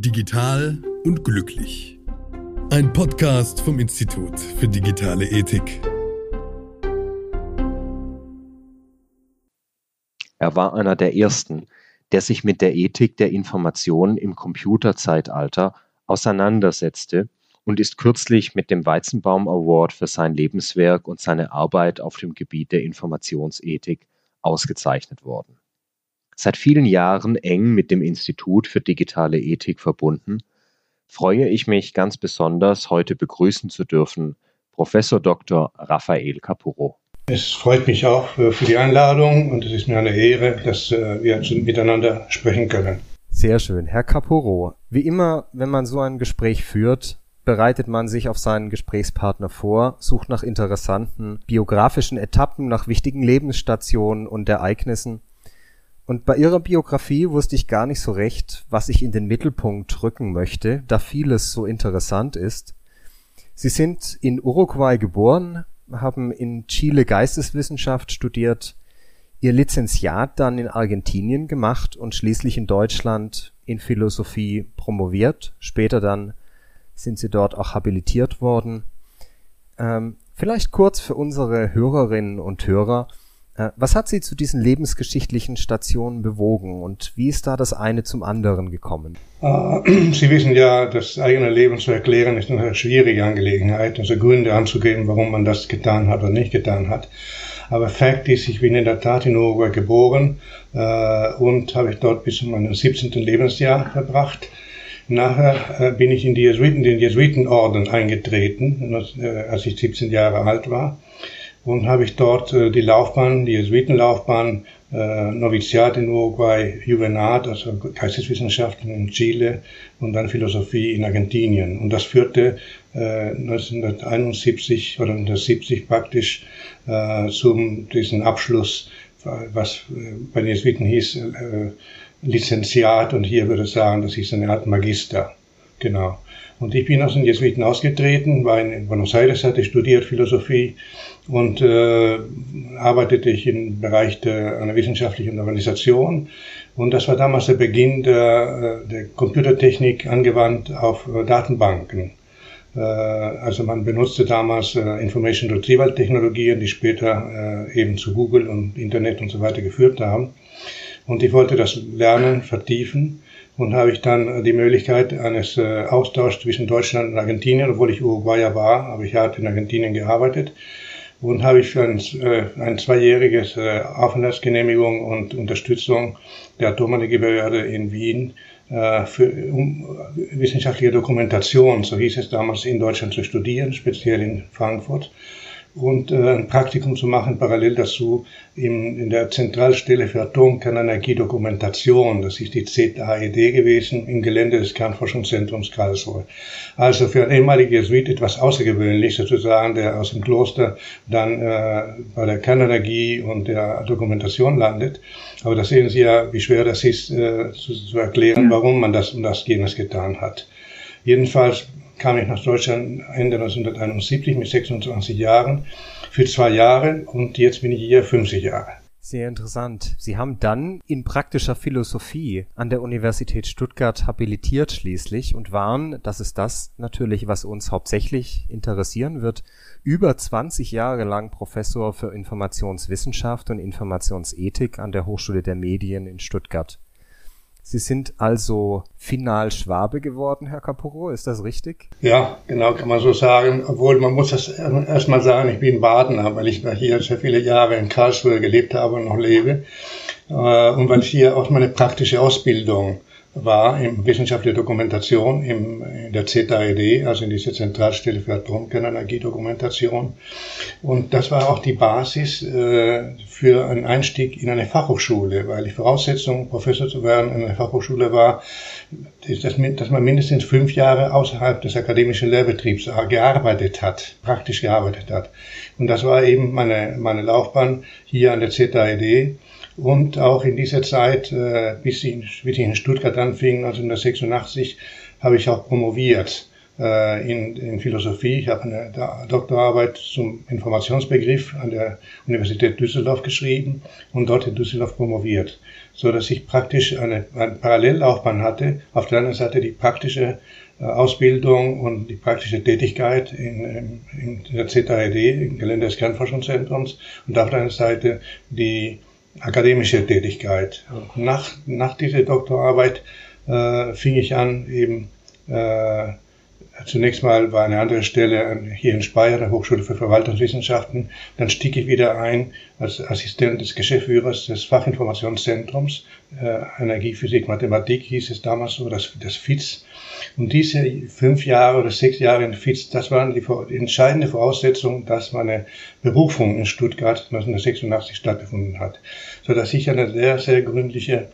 Digital und glücklich. Ein Podcast vom Institut für digitale Ethik. Er war einer der ersten, der sich mit der Ethik der Information im Computerzeitalter auseinandersetzte und ist kürzlich mit dem Weizenbaum Award für sein Lebenswerk und seine Arbeit auf dem Gebiet der Informationsethik ausgezeichnet worden seit vielen Jahren eng mit dem Institut für digitale Ethik verbunden, freue ich mich ganz besonders, heute begrüßen zu dürfen Professor Dr. Raphael Capurro. Es freut mich auch für die Einladung und es ist mir eine Ehre, dass äh, wir miteinander sprechen können. Sehr schön. Herr Capurro, wie immer, wenn man so ein Gespräch führt, bereitet man sich auf seinen Gesprächspartner vor, sucht nach interessanten biografischen Etappen, nach wichtigen Lebensstationen und Ereignissen und bei ihrer Biografie wusste ich gar nicht so recht, was ich in den Mittelpunkt rücken möchte, da vieles so interessant ist. Sie sind in Uruguay geboren, haben in Chile Geisteswissenschaft studiert, ihr Lizenziat dann in Argentinien gemacht und schließlich in Deutschland in Philosophie promoviert. Später dann sind sie dort auch habilitiert worden. Ähm, vielleicht kurz für unsere Hörerinnen und Hörer. Äh, was hat Sie zu diesen lebensgeschichtlichen Stationen bewogen und wie ist da das eine zum anderen gekommen? Äh, Sie wissen ja, das eigene Leben zu erklären ist eine schwierige Angelegenheit, also Gründe anzugeben, warum man das getan hat oder nicht getan hat. Aber Fakt ist, ich bin in der Tat in Uruguay geboren äh, und habe ich dort bis zu meinem 17. Lebensjahr verbracht. Nachher bin ich in die Jesuiten, den Jesuitenorden eingetreten, als ich 17 Jahre alt war und habe ich dort äh, die Laufbahn, die Jesuitenlaufbahn, äh, Noviziat in Uruguay, Juvenat, also Geisteswissenschaften in Chile und dann Philosophie in Argentinien. Und das führte äh, 1971 oder 1970 praktisch äh, zum diesen Abschluss, was äh, bei den Jesuiten hieß äh, Lizenziat und hier würde ich sagen, das ist eine Art Magister. Genau. Und ich bin aus den Jesuiten ausgetreten, war in Buenos Aires, hatte studiert Philosophie und äh, arbeitete ich im Bereich der, einer wissenschaftlichen Organisation. Und das war damals der Beginn der, äh, der Computertechnik angewandt auf äh, Datenbanken. Äh, also man benutzte damals äh, Information Retrieval Technologien, die später äh, eben zu Google und Internet und so weiter geführt haben. Und ich wollte das Lernen vertiefen und habe ich dann die Möglichkeit eines äh, Austauschs zwischen Deutschland und Argentinien, obwohl ich Uruguayer war, aber ich hatte in Argentinien gearbeitet. Und habe ich für ein, äh, ein zweijähriges äh, Aufenthaltsgenehmigung und Unterstützung der Atomenergiebehörde in Wien äh, für um, wissenschaftliche Dokumentation, so hieß es damals, in Deutschland zu studieren, speziell in Frankfurt und äh, ein Praktikum zu machen, parallel dazu in, in der Zentralstelle für Atomkernenergiedokumentation, das ist die ZAED gewesen, im Gelände des Kernforschungszentrums Karlsruhe. Also für einen ehemaligen Jesuit etwas außergewöhnlich, sozusagen, der aus dem Kloster dann äh, bei der Kernenergie und der Dokumentation landet. Aber da sehen Sie ja, wie schwer das ist, äh, zu, zu erklären, warum man das und das jenes getan hat. Jedenfalls kam ich nach Deutschland Ende 1971 mit 26 Jahren für zwei Jahre und jetzt bin ich hier 50 Jahre. Sehr interessant. Sie haben dann in praktischer Philosophie an der Universität Stuttgart habilitiert schließlich und waren, das ist das natürlich, was uns hauptsächlich interessieren wird, über 20 Jahre lang Professor für Informationswissenschaft und Informationsethik an der Hochschule der Medien in Stuttgart. Sie sind also final Schwabe geworden, Herr Capurro, ist das richtig? Ja, genau, kann man so sagen. Obwohl man muss das erstmal sagen, ich bin Badener, weil ich hier sehr viele Jahre in Karlsruhe gelebt habe und noch lebe. Äh, und weil ich hier auch meine praktische Ausbildung war in wissenschaftlicher Dokumentation im, in der ZAED, also in dieser Zentralstelle für Atomkernenergiedokumentation. Und das war auch die Basis äh, für einen Einstieg in eine Fachhochschule, weil die Voraussetzung, Professor zu werden in einer Fachhochschule war, ist, dass, dass man mindestens fünf Jahre außerhalb des akademischen Lehrbetriebs gearbeitet hat, praktisch gearbeitet hat. Und das war eben meine, meine Laufbahn hier an der ZAED und auch in dieser Zeit, äh, bis ich, bis ich in Stuttgart anfing, 1986, habe ich auch promoviert äh, in, in Philosophie. Ich habe eine Doktorarbeit zum Informationsbegriff an der Universität Düsseldorf geschrieben und dort in Düsseldorf promoviert. so dass ich praktisch eine, eine Parallellaufbahn hatte. Auf der anderen Seite die praktische äh, Ausbildung und die praktische Tätigkeit in, in der ZAED, im Gelände des Kernforschungszentrums, und auf der anderen Seite die akademische Tätigkeit. Nach, nach dieser Doktorarbeit äh, fing ich an, eben äh, Zunächst mal war eine andere Stelle hier in Speyer, der Hochschule für Verwaltungswissenschaften. Dann stieg ich wieder ein als Assistent des Geschäftsführers des Fachinformationszentrums. Äh, Energie, Physik, Mathematik hieß es damals so, das, das FITZ. Und diese fünf Jahre oder sechs Jahre in FITZ, das waren die, entscheidende Voraussetzung, dass meine Berufung in Stuttgart 1986 stattgefunden hat. So dass ich eine sehr, sehr gründliche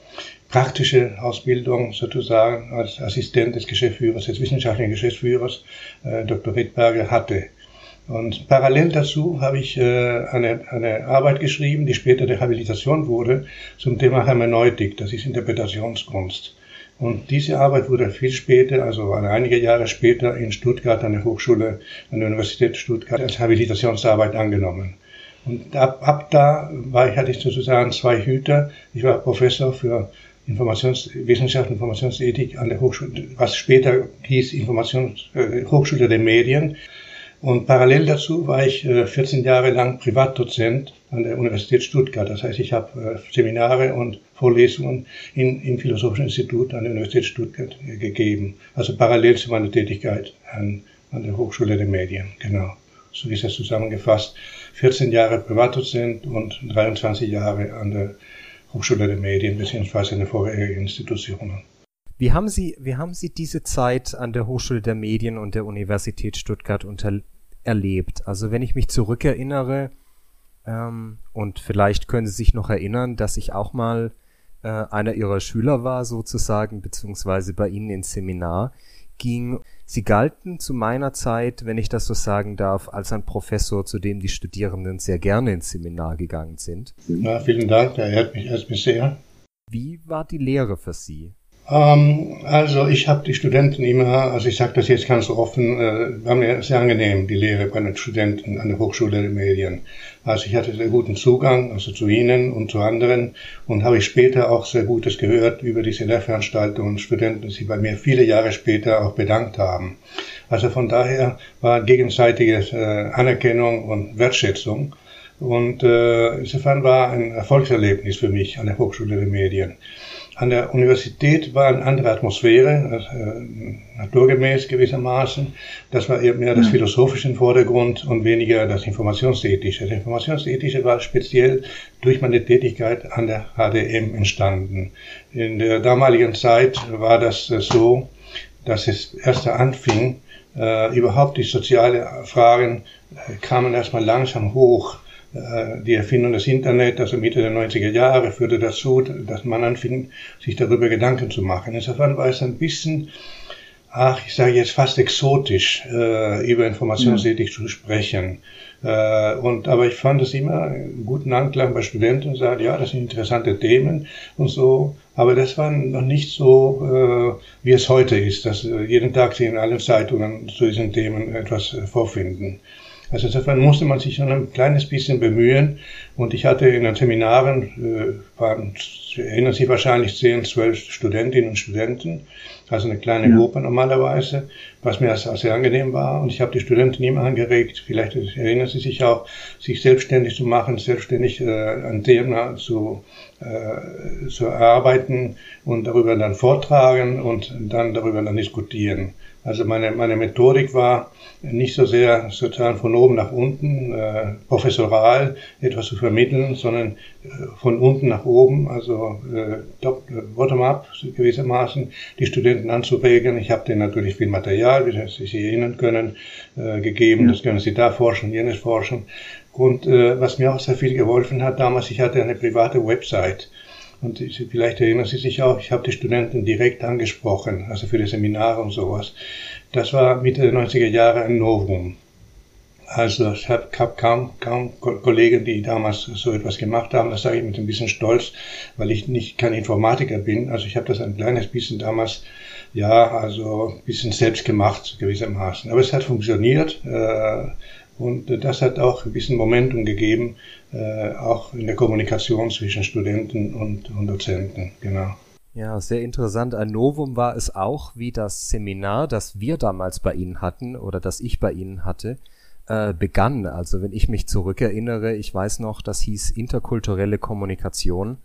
praktische Ausbildung sozusagen als Assistent des Geschäftsführers, des wissenschaftlichen Geschäftsführers, äh, Dr. Rittberger, hatte. Und parallel dazu habe ich äh, eine, eine Arbeit geschrieben, die später der Habilitation wurde, zum Thema Hermeneutik, das ist Interpretationskunst. Und diese Arbeit wurde viel später, also einige Jahre später in Stuttgart an der Hochschule, an der Universität Stuttgart als Habilitationsarbeit angenommen. Und ab, ab da war ich, hatte ich sozusagen zwei Hüter. Ich war Professor für Informationswissenschaft, Informationsethik an der Hochschule, was später hieß Informations, äh, Hochschule der Medien. Und parallel dazu war ich äh, 14 Jahre lang Privatdozent an der Universität Stuttgart. Das heißt, ich habe äh, Seminare und Vorlesungen in, im Philosophischen Institut an der Universität Stuttgart äh, gegeben. Also parallel zu meiner Tätigkeit an, an der Hochschule der Medien. Genau. So ist es zusammengefasst. 14 Jahre Privatdozent und 23 Jahre an der Hochschule der Medien beziehungsweise eine vorherige Institutionen. Wie haben Sie, wie haben Sie diese Zeit an der Hochschule der Medien und der Universität Stuttgart unter, erlebt? Also wenn ich mich zurückerinnere, ähm, und vielleicht können Sie sich noch erinnern, dass ich auch mal äh, einer Ihrer Schüler war sozusagen, beziehungsweise bei Ihnen ins Seminar ging. Sie galten zu meiner Zeit, wenn ich das so sagen darf, als ein Professor, zu dem die Studierenden sehr gerne ins Seminar gegangen sind. Ja, vielen Dank, der ehrt mich, erst mich sehr. Wie war die Lehre für Sie? Ähm, also ich habe die Studenten immer, also ich sage das jetzt ganz offen, äh, war mir sehr angenehm, die Lehre bei den Studenten an der Hochschule der Medien. Also ich hatte sehr guten Zugang, also zu ihnen und zu anderen und habe ich später auch sehr Gutes gehört über diese Lehrveranstaltungen und Studenten, die sich bei mir viele Jahre später auch bedankt haben. Also von daher war gegenseitige äh, Anerkennung und Wertschätzung und äh, insofern war ein Erfolgserlebnis für mich an der Hochschule der Medien. An der Universität war eine andere Atmosphäre, äh, naturgemäß gewissermaßen. Das war eher mehr das Philosophische im Vordergrund und weniger das Informationsethische. Das Informationsethische war speziell durch meine Tätigkeit an der HDM entstanden. In der damaligen Zeit war das äh, so, dass es erst anfing, äh, überhaupt die sozialen Fragen äh, kamen erstmal langsam hoch die Erfindung des Internet, also Mitte der 90er Jahre, führte dazu, dass man anfing, sich darüber Gedanken zu machen. Insofern war es ein bisschen, ach, ich sage jetzt fast exotisch, äh, über Informationsethik ja. zu sprechen. Äh, und, aber ich fand es immer einen guten Anklang bei Studenten sagte, ja, das sind interessante Themen und so. Aber das war noch nicht so, äh, wie es heute ist, dass äh, jeden Tag Sie in allen Zeitungen zu diesen Themen etwas äh, vorfinden. Also insofern musste man sich schon ein kleines bisschen bemühen. Und ich hatte in den Seminaren, äh, waren, erinnern sich wahrscheinlich 10, 12 Studentinnen und Studenten, also eine kleine ja. Gruppe normalerweise, was mir also sehr angenehm war. Und ich habe die Studenten immer angeregt, vielleicht erinnern sie sich auch, sich selbstständig zu machen, selbstständig äh, ein Thema zu, äh, zu erarbeiten und darüber dann vortragen und dann darüber dann diskutieren. Also meine, meine Methodik war nicht so sehr sozusagen von oben nach unten, äh, professoral etwas zu vermitteln, sondern äh, von unten nach oben, also äh, bottom-up gewissermaßen, die Studenten anzuregen. Ich habe denen natürlich viel Material, wie Sie sich erinnern können, äh, gegeben. Ja. Das können Sie da forschen, jenes forschen. Und äh, was mir auch sehr viel geholfen hat damals, ich hatte eine private Website. Und vielleicht erinnern Sie sich auch, ich habe die Studenten direkt angesprochen, also für die Seminare und sowas. Das war Mitte der 90er Jahre ein Novum. Also es hat kaum, kaum Kollegen, die damals so etwas gemacht haben. Das sage ich mit ein bisschen Stolz, weil ich nicht kein Informatiker bin. Also ich habe das ein kleines bisschen damals, ja, also ein bisschen selbst gemacht gewissermaßen. Aber es hat funktioniert. Äh, Und das hat auch ein bisschen Momentum gegeben, auch in der Kommunikation zwischen Studenten und, und Dozenten, genau. Ja, sehr interessant. Ein Novum war es auch, wie das Seminar, das wir damals bei Ihnen hatten oder das ich bei Ihnen hatte, äh, begann. Also wenn ich mich zurückerinnere, ich weiß noch, das hieß interkulturelle Kommunikation.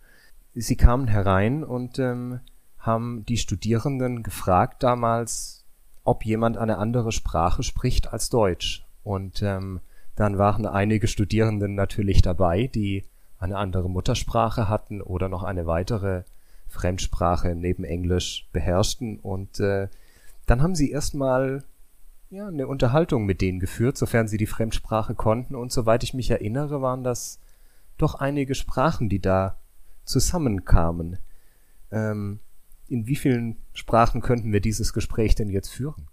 Sie kamen herein und ähm, haben die Studierenden gefragt damals, ob jemand eine andere Sprache spricht als Deutsch. Und ähm, dann waren einige Studierenden natürlich dabei, die eine andere Muttersprache hatten oder noch eine weitere Fremdsprache neben Englisch beherrschten. Und äh, dann haben sie erstmal ja, eine Unterhaltung mit denen geführt, sofern sie die Fremdsprache konnten. Und soweit ich mich erinnere, waren das doch einige Sprachen, die da zusammenkamen. Ähm, in wie vielen Sprachen könnten wir dieses Gespräch denn jetzt führen?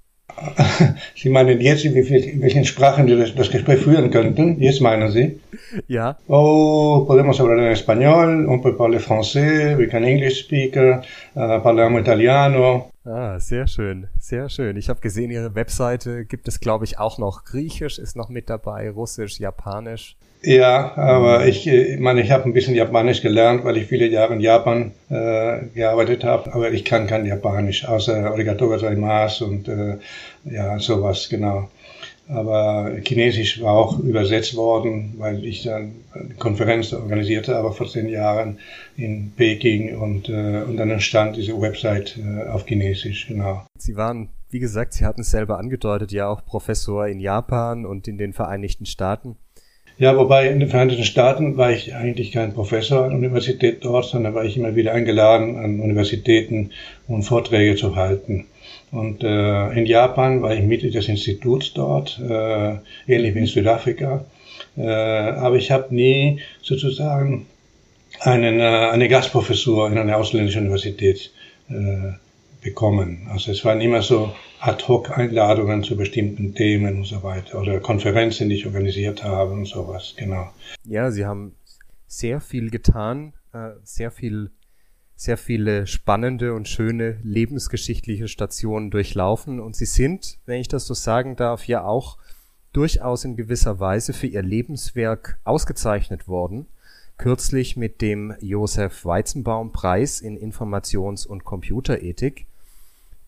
Sie meinen jetzt, in, welchen Sprachen wir das, Gespräch führen könnten? Jetzt meinen Sie? Ja. Oh, podemos hablar en español, on peut parler français, we can English speaker, uh, parliamo italiano. Ah, sehr schön, sehr schön. Ich habe gesehen, Ihre Webseite gibt es, glaube ich, auch noch Griechisch ist noch mit dabei, Russisch, Japanisch. Ja, aber ich, äh, ich meine, ich habe ein bisschen Japanisch gelernt, weil ich viele Jahre in Japan äh, gearbeitet habe. Aber ich kann kein Japanisch, außer Arigato gozaimasu und äh, ja, sowas, genau. Aber Chinesisch war auch übersetzt worden, weil ich dann eine Konferenz organisierte, aber vor zehn Jahren in Peking und, äh, und dann entstand diese Website äh, auf Chinesisch, genau. Sie waren, wie gesagt, Sie hatten es selber angedeutet, ja auch Professor in Japan und in den Vereinigten Staaten. Ja, wobei in den Vereinigten Staaten war ich eigentlich kein Professor an der Universität dort, sondern war ich immer wieder eingeladen, an Universitäten um Vorträge zu halten. Und äh, in Japan war ich Mitglied des Instituts dort, äh, ähnlich wie in Südafrika. Äh, aber ich habe nie sozusagen einen, äh, eine Gastprofessur in einer ausländischen Universität äh, bekommen. Also es waren immer so Ad-hoc-Einladungen zu bestimmten Themen und so weiter oder Konferenzen, die ich organisiert habe und sowas, genau. Ja, Sie haben sehr viel getan, äh, sehr viel, sehr viele spannende und schöne lebensgeschichtliche Stationen durchlaufen und Sie sind, wenn ich das so sagen darf, ja auch durchaus in gewisser Weise für Ihr Lebenswerk ausgezeichnet worden. Kürzlich mit dem Josef Weizenbaum Preis in Informations- und Computerethik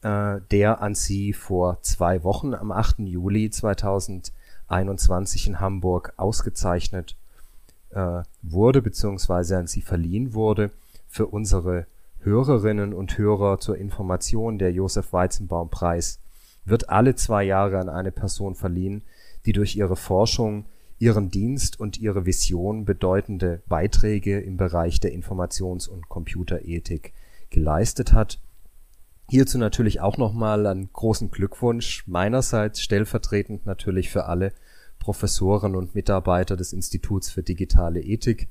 äh, der an sie vor zwei Wochen am 8. Juli 2021 in Hamburg ausgezeichnet äh, wurde, beziehungsweise an sie verliehen wurde. Für unsere Hörerinnen und Hörer zur Information, der Josef Weizenbaum Preis wird alle zwei Jahre an eine Person verliehen, die durch ihre Forschung, ihren Dienst und ihre Vision bedeutende Beiträge im Bereich der Informations- und Computerethik geleistet hat Hierzu natürlich auch nochmal einen großen Glückwunsch meinerseits stellvertretend natürlich für alle Professoren und Mitarbeiter des Instituts für digitale Ethik.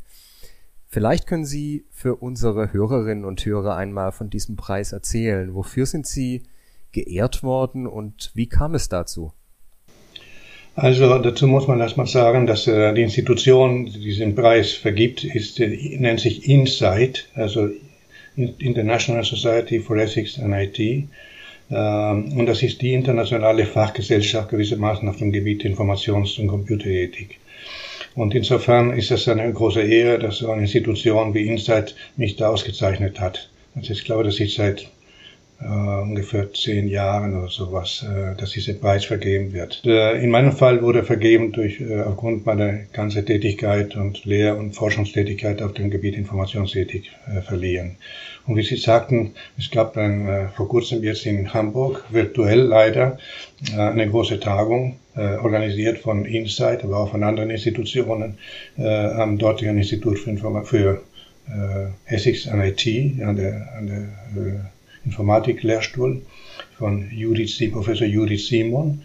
Vielleicht können Sie für unsere Hörerinnen und Hörer einmal von diesem Preis erzählen. Wofür sind Sie geehrt worden und wie kam es dazu? Also dazu muss man erstmal sagen, dass äh, die Institution, die diesen Preis vergibt, ist, äh, nennt sich Insight, also International Society for Ethics and IT. Ähm, und das ist die internationale Fachgesellschaft gewissermaßen auf dem Gebiet Informations- und Computerethik. Und insofern ist es eine große Ehre, dass so eine Institution wie Insight mich da ausgezeichnet hat. Also ich glaube, dass ich seit ungefähr zehn Jahren oder sowas, äh, dass dieser Preis vergeben wird. Äh, in meinem Fall wurde er vergeben durch äh, aufgrund meiner ganzen Tätigkeit und Lehr- und Forschungstätigkeit auf dem Gebiet Informationsethik äh, verliehen. Und wie Sie sagten, es gab dann äh, vor kurzem jetzt in Hamburg, virtuell leider, äh, eine große Tagung, äh, organisiert von Insight, aber auch von anderen Institutionen, äh, am dortigen Institut für, Informa für äh, Essex an IT, an der, an der äh, Informatik-Lehrstuhl von Judith, Professor Judith Simon.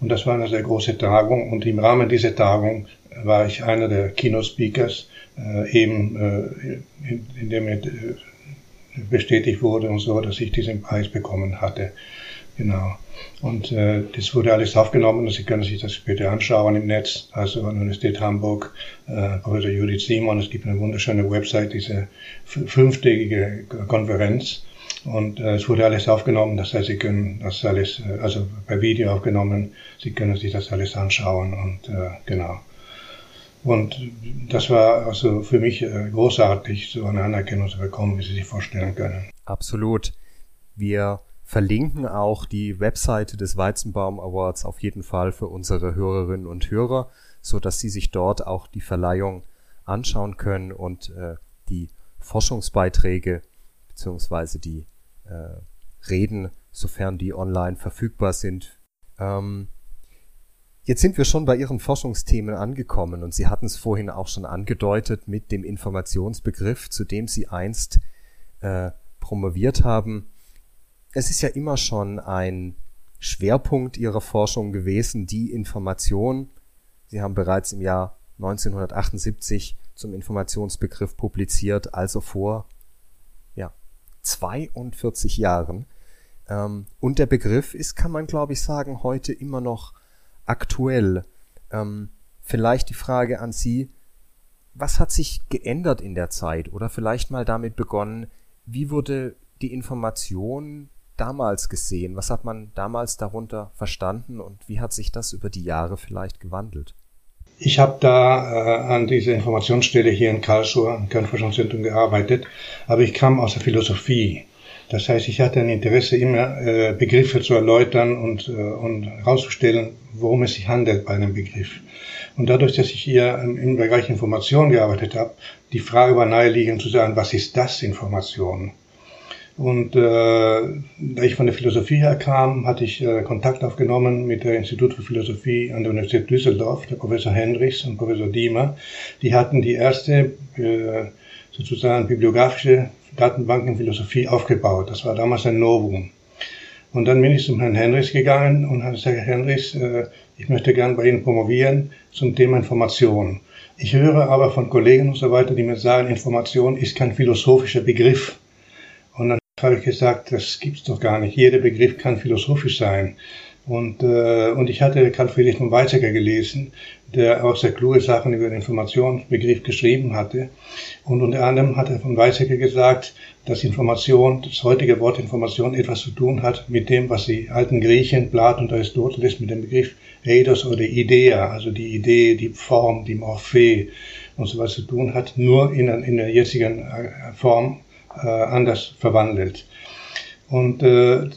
Und das war eine sehr große Tagung. Und im Rahmen dieser Tagung war ich einer der Keynote-Speakers, äh, eben äh, in, in dem äh, bestätigt wurde und so, dass ich diesen Preis bekommen hatte. Genau. Und äh, das wurde alles aufgenommen Sie können sich das später anschauen im Netz. Also an der Universität Hamburg, äh, Professor Judith Simon, es gibt eine wunderschöne Website, diese fünftägige Konferenz Und äh, es wurde alles aufgenommen, das heißt, Sie können das alles, äh, also per Video aufgenommen, Sie können sich das alles anschauen und äh, genau. Und das war also für mich äh, großartig, so eine Anerkennung zu bekommen, wie Sie sich vorstellen können. Absolut. Wir verlinken auch die Webseite des Weizenbaum Awards auf jeden Fall für unsere Hörerinnen und Hörer, so dass sie sich dort auch die Verleihung anschauen können und äh, die Forschungsbeiträge beziehungsweise die äh, Reden, sofern die online verfügbar sind. Ähm, jetzt sind wir schon bei Ihren Forschungsthemen angekommen und Sie hatten es vorhin auch schon angedeutet mit dem Informationsbegriff, zu dem Sie einst äh, promoviert haben. Es ist ja immer schon ein Schwerpunkt Ihrer Forschung gewesen, die Information. Sie haben bereits im Jahr 1978 zum Informationsbegriff publiziert, also vor 42 Jahren. Ähm, und der Begriff ist, kann man glaube ich sagen, heute immer noch aktuell. Ähm, vielleicht die Frage an Sie, was hat sich geändert in der Zeit? Oder vielleicht mal damit begonnen, wie wurde die Information damals gesehen? Was hat man damals darunter verstanden und wie hat sich das über die Jahre vielleicht gewandelt? Ich habe da äh, an dieser Informationsstelle hier in Karlsruhe, im Kernforschungszentrum, gearbeitet, aber ich kam aus der Philosophie. Das heißt, ich hatte ein Interesse, immer äh, Begriffe zu erläutern und, äh, und herauszustellen, worum es sich handelt bei einem Begriff. Und dadurch, dass ich hier im, im Bereich Information gearbeitet habe, die Frage war naheliegend zu sagen, was ist das Information? Und äh, da ich von der Philosophie her kam, hatte ich äh, Kontakt aufgenommen mit dem Institut für Philosophie an der Universität Düsseldorf, der Professor Hendricks und Professor Diemer. Die hatten die erste äh, sozusagen bibliografische Datenbank in Philosophie aufgebaut. Das war damals ein Novum. Und dann bin ich zum Herrn Hendricks gegangen und habe gesagt, Herr Hendricks, äh, ich möchte gern bei Ihnen promovieren zum Thema Information. Ich höre aber von Kollegen und so weiter, die mir sagen, Information ist kein philosophischer Begriff. Habe ich gesagt, das gibt's doch gar nicht. Jeder Begriff kann philosophisch sein. Und, äh, und ich hatte Karl Friedrich von Weizsäcker gelesen, der auch sehr kluge Sachen über den Informationsbegriff geschrieben hatte. Und unter anderem hat er von Weizsäcker gesagt, dass Information, das heutige Wort Information etwas zu tun hat mit dem, was die alten Griechen, Platon und Aristoteles mit dem Begriff Eidos oder Idea, also die Idee, die Form, die Morphe und so was zu tun hat, nur in, in der jetzigen äh, Form äh, anders verwandelt. Und äh,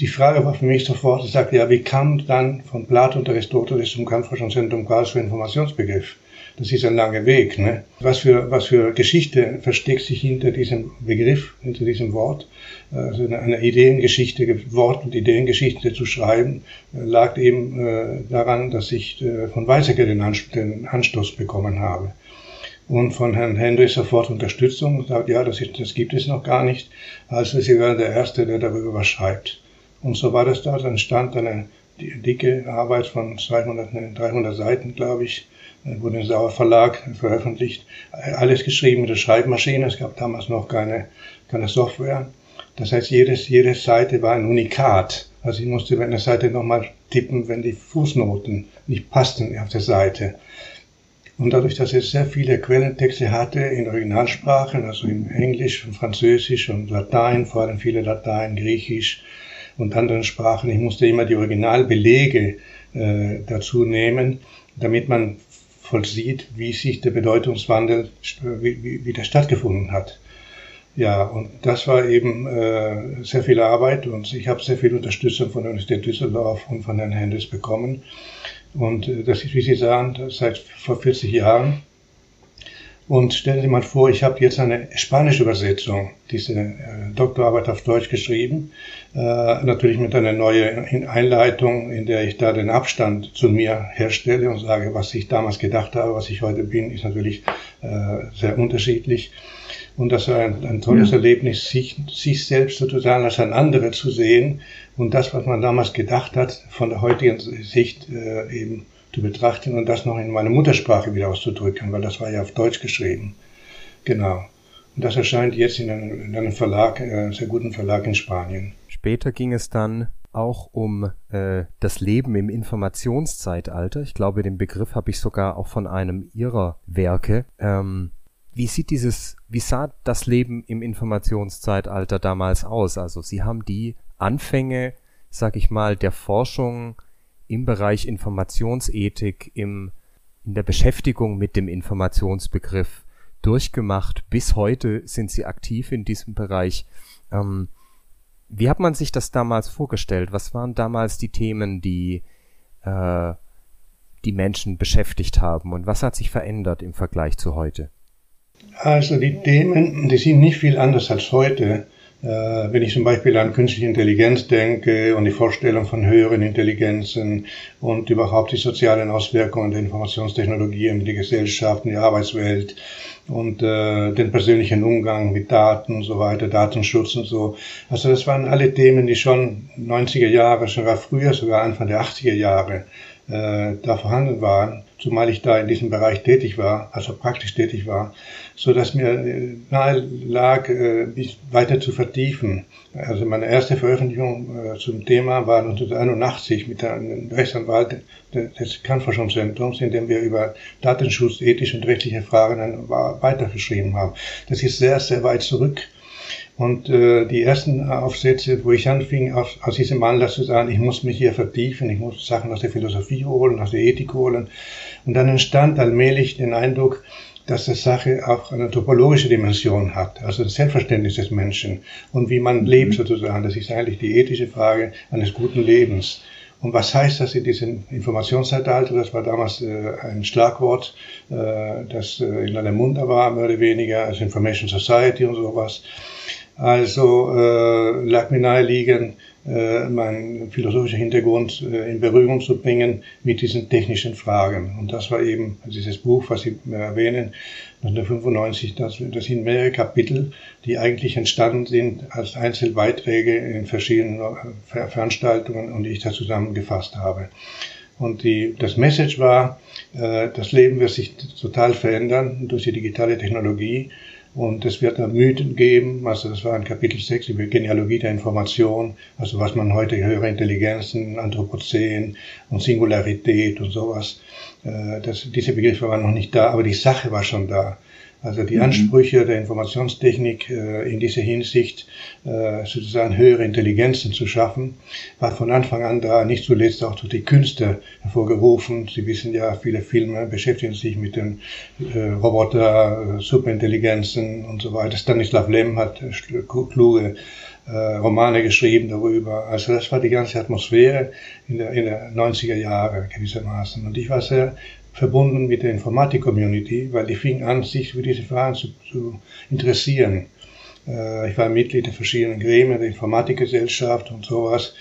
die Frage war für mich sofort, ich sagte, ja, wie kam dann von Plato und Aristoteles zum Kampfforschungszentrum Karlsruhe Informationsbegriff? Das ist ein langer Weg. Ne? Was, für, was für Geschichte versteckt sich hinter diesem Begriff, hinter diesem Wort? Also eine Ideengeschichte, Wort- und Ideengeschichte zu schreiben, äh, lag eben äh, daran, dass ich äh, von Weizsäcker den, Anstoß bekommen habe und von Herrn Hendrich sofort Unterstützung und sagt, ja, das, das gibt es noch gar nicht. Also Sie werden der Erste, der darüber schreibt. Und so war das da. Dann stand eine dicke Arbeit von 200, 300 Seiten, glaube ich, wurde im Sauer Verlag veröffentlicht. Alles geschrieben mit der Schreibmaschine. Es gab damals noch keine, keine Software. Das heißt, jedes, jede Seite war ein Unikat. Also ich musste bei einer Seite nochmal tippen, wenn die Fußnoten nicht passten auf der Seite. Und dadurch, dass es sehr viele Quellentexte hatte in Originalsprachen, also in Englisch, Französisch und Latein, vor allem viele Latein, Griechisch und anderen Sprachen, ich musste immer die Originalbelege äh, dazu nehmen, damit man vollzieht, wie sich der Bedeutungswandel, wie, wie, wie der stattgefunden hat. Ja, und das war eben äh, sehr viel Arbeit und ich habe sehr viel Unterstützung von der Universität Düsseldorf und von Herrn Hendes bekommen. Und äh, das ist, wie Sie sagen, seit vor 40 Jahren. Und stellen Sie mal vor, ich habe jetzt eine spanische Übersetzung, diese äh, Doktorarbeit auf Deutsch geschrieben, äh, natürlich mit einer neuen Einleitung, in der ich da den Abstand zu mir herstelle und sage, was ich damals gedacht habe, was ich heute bin, ist natürlich äh, sehr unterschiedlich. Und das war ein, ein tolles ja. Erlebnis, sich, sich selbst sozusagen als ein anderer zu sehen und das, was man damals gedacht hat, von der heutigen Sicht äh, eben zu betrachten und das noch in meine Muttersprache wieder auszudrücken, weil das war ja auf Deutsch geschrieben. Genau. Und das erscheint jetzt in einem, in einem Verlag, äh, sehr guten Verlag in Spanien. Später ging es dann auch um äh, das Leben im Informationszeitalter. Ich glaube, den Begriff habe ich sogar auch von einem ihrer Werke. Ähm, wie sieht dieses, wie sah das Leben im Informationszeitalter damals aus? Also Sie haben die Anfänge, sag ich mal, der Forschung im Bereich Informationsethik, im, in der Beschäftigung mit dem Informationsbegriff durchgemacht. Bis heute sind Sie aktiv in diesem Bereich. Ähm, wie hat man sich das damals vorgestellt? Was waren damals die Themen, die äh, die Menschen beschäftigt haben und was hat sich verändert im Vergleich zu heute? Also die Themen, die sind nicht viel anders als heute. Äh, wenn ich zum Beispiel an künstliche Intelligenz denke und die Vorstellung von höheren Intelligenzen und überhaupt die sozialen Auswirkungen der Informationstechnologie in die Gesellschaft, in die Arbeitswelt und äh, den persönlichen Umgang mit Daten und so weiter, Datenschutz und so. Also das waren alle Themen, die schon 90er Jahre, sogar früher, sogar Anfang der 80er Jahre äh, da vorhanden waren, zumal ich da in diesem Bereich tätig war, also praktisch tätig war, so dass mir äh, nahe lag, äh, mich weiter zu vertiefen. Also meine erste Veröffentlichung äh, zum Thema war 1981 mit einem Rechtsanwalt des Kernforschungszentrums, in dem wir über Datenschutz, ethische und rechtliche Fragen weitergeschrieben haben. Das ist sehr, sehr weit zurück. Und äh, die ersten Aufsätze, wo ich anfing, aus, aus diesem Anlass zu sagen, ich muss mich hier vertiefen, ich muss Sachen aus der Philosophie holen, aus der Ethik holen. Und dann entstand allmählich den Eindruck, dass die Sache auch eine topologische Dimension hat, also das Selbstverständnis des Menschen und wie man lebt mhm. sozusagen. Das ist eigentlich die ethische Frage eines guten Lebens. Und was heißt das in diesem Informationszeitalter? Das war damals äh, ein Schlagwort, äh, das äh, in aller Munde war, mehr oder weniger, als Information Society und sowas. Also äh, lag mir naheliegend, äh, meinen philosophischen Hintergrund äh, in Berührung zu bringen mit diesen technischen Fragen. Und das war eben dieses Buch, was Sie erwähnen, 1995, das, das sind mehrere Kapitel, die eigentlich entstanden sind als Einzelbeiträge in verschiedenen äh, Veranstaltungen und die ich da zusammengefasst habe. Und die, das Message war, äh, das Leben wird sich total verändern durch die digitale Technologie und es wird da Mythen geben, also das war in Kapitel 6 über Genealogie der Information, also was man heute höhere Intelligenzen, Anthropozän und Singularität und sowas. Äh, das, diese Begriffe waren noch nicht da, aber die Sache war schon da. Also die mhm. Ansprüche der Informationstechnik äh, in dieser Hinsicht äh, sozusagen höhere Intelligenzen zu schaffen, war von Anfang an da, nicht zuletzt auch durch die Künste hervorgerufen. Sie wissen ja, viele Filme beschäftigen sich mit den äh, Roboter, Superintelligenzen und so weiter. Stanislav Lem hat kluge Romane geschrieben darüber. Also das war die ganze Atmosphäre in der, in der 90er Jahre gewissermaßen. Und ich war sehr verbunden mit der Informatik-Community, weil die fing an, sich für diese Fragen zu, zu interessieren. Äh, ich war Mitglied der verschiedenen Gremien, der Informatikgesellschaft und sowas.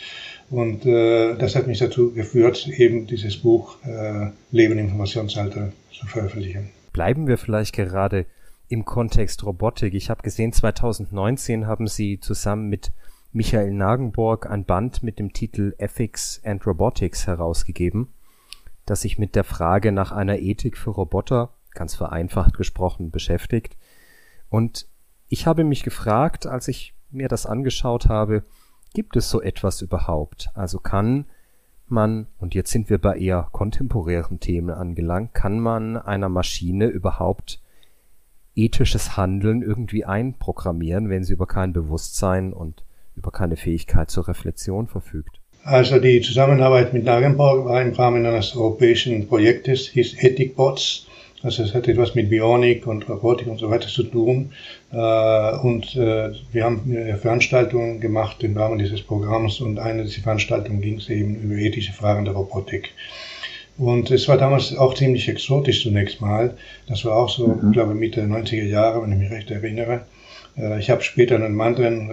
Und äh, das hat mich dazu geführt, eben dieses Buch äh, Leben im Informationsalter zu veröffentlichen. Bleiben wir vielleicht gerade im Kontext Robotik. Ich habe gesehen, 2019 haben Sie zusammen mit Michael Nagenborg ein Band mit dem Titel Ethics and Robotics herausgegeben das sich mit der Frage nach einer Ethik für Roboter, ganz vereinfacht gesprochen, beschäftigt. Und ich habe mich gefragt, als ich mir das angeschaut habe, gibt es so etwas überhaupt? Also kann man, und jetzt sind wir bei eher kontemporären Themen angelangt, kann man einer Maschine überhaupt ethisches Handeln irgendwie einprogrammieren, wenn sie über kein Bewusstsein und über keine Fähigkeit zur Reflexion verfügt? Also die Zusammenarbeit mit Nagenborg war im Rahmen eines europäischen Projektes, hieß Ethikbots. Also es hat etwas mit Bionik und Robotik und so weiter zu tun. Äh, und äh, wir haben Veranstaltungen gemacht im Rahmen dieses Programms und eine dieser Veranstaltungen ging es eben über ethische Fragen der Robotik. Und es war damals auch ziemlich exotisch zunächst mal. Das war auch so, mhm. ich glaube, Mitte der 90er Jahre, wenn ich mich recht erinnere. Äh, ich habe später an einem anderen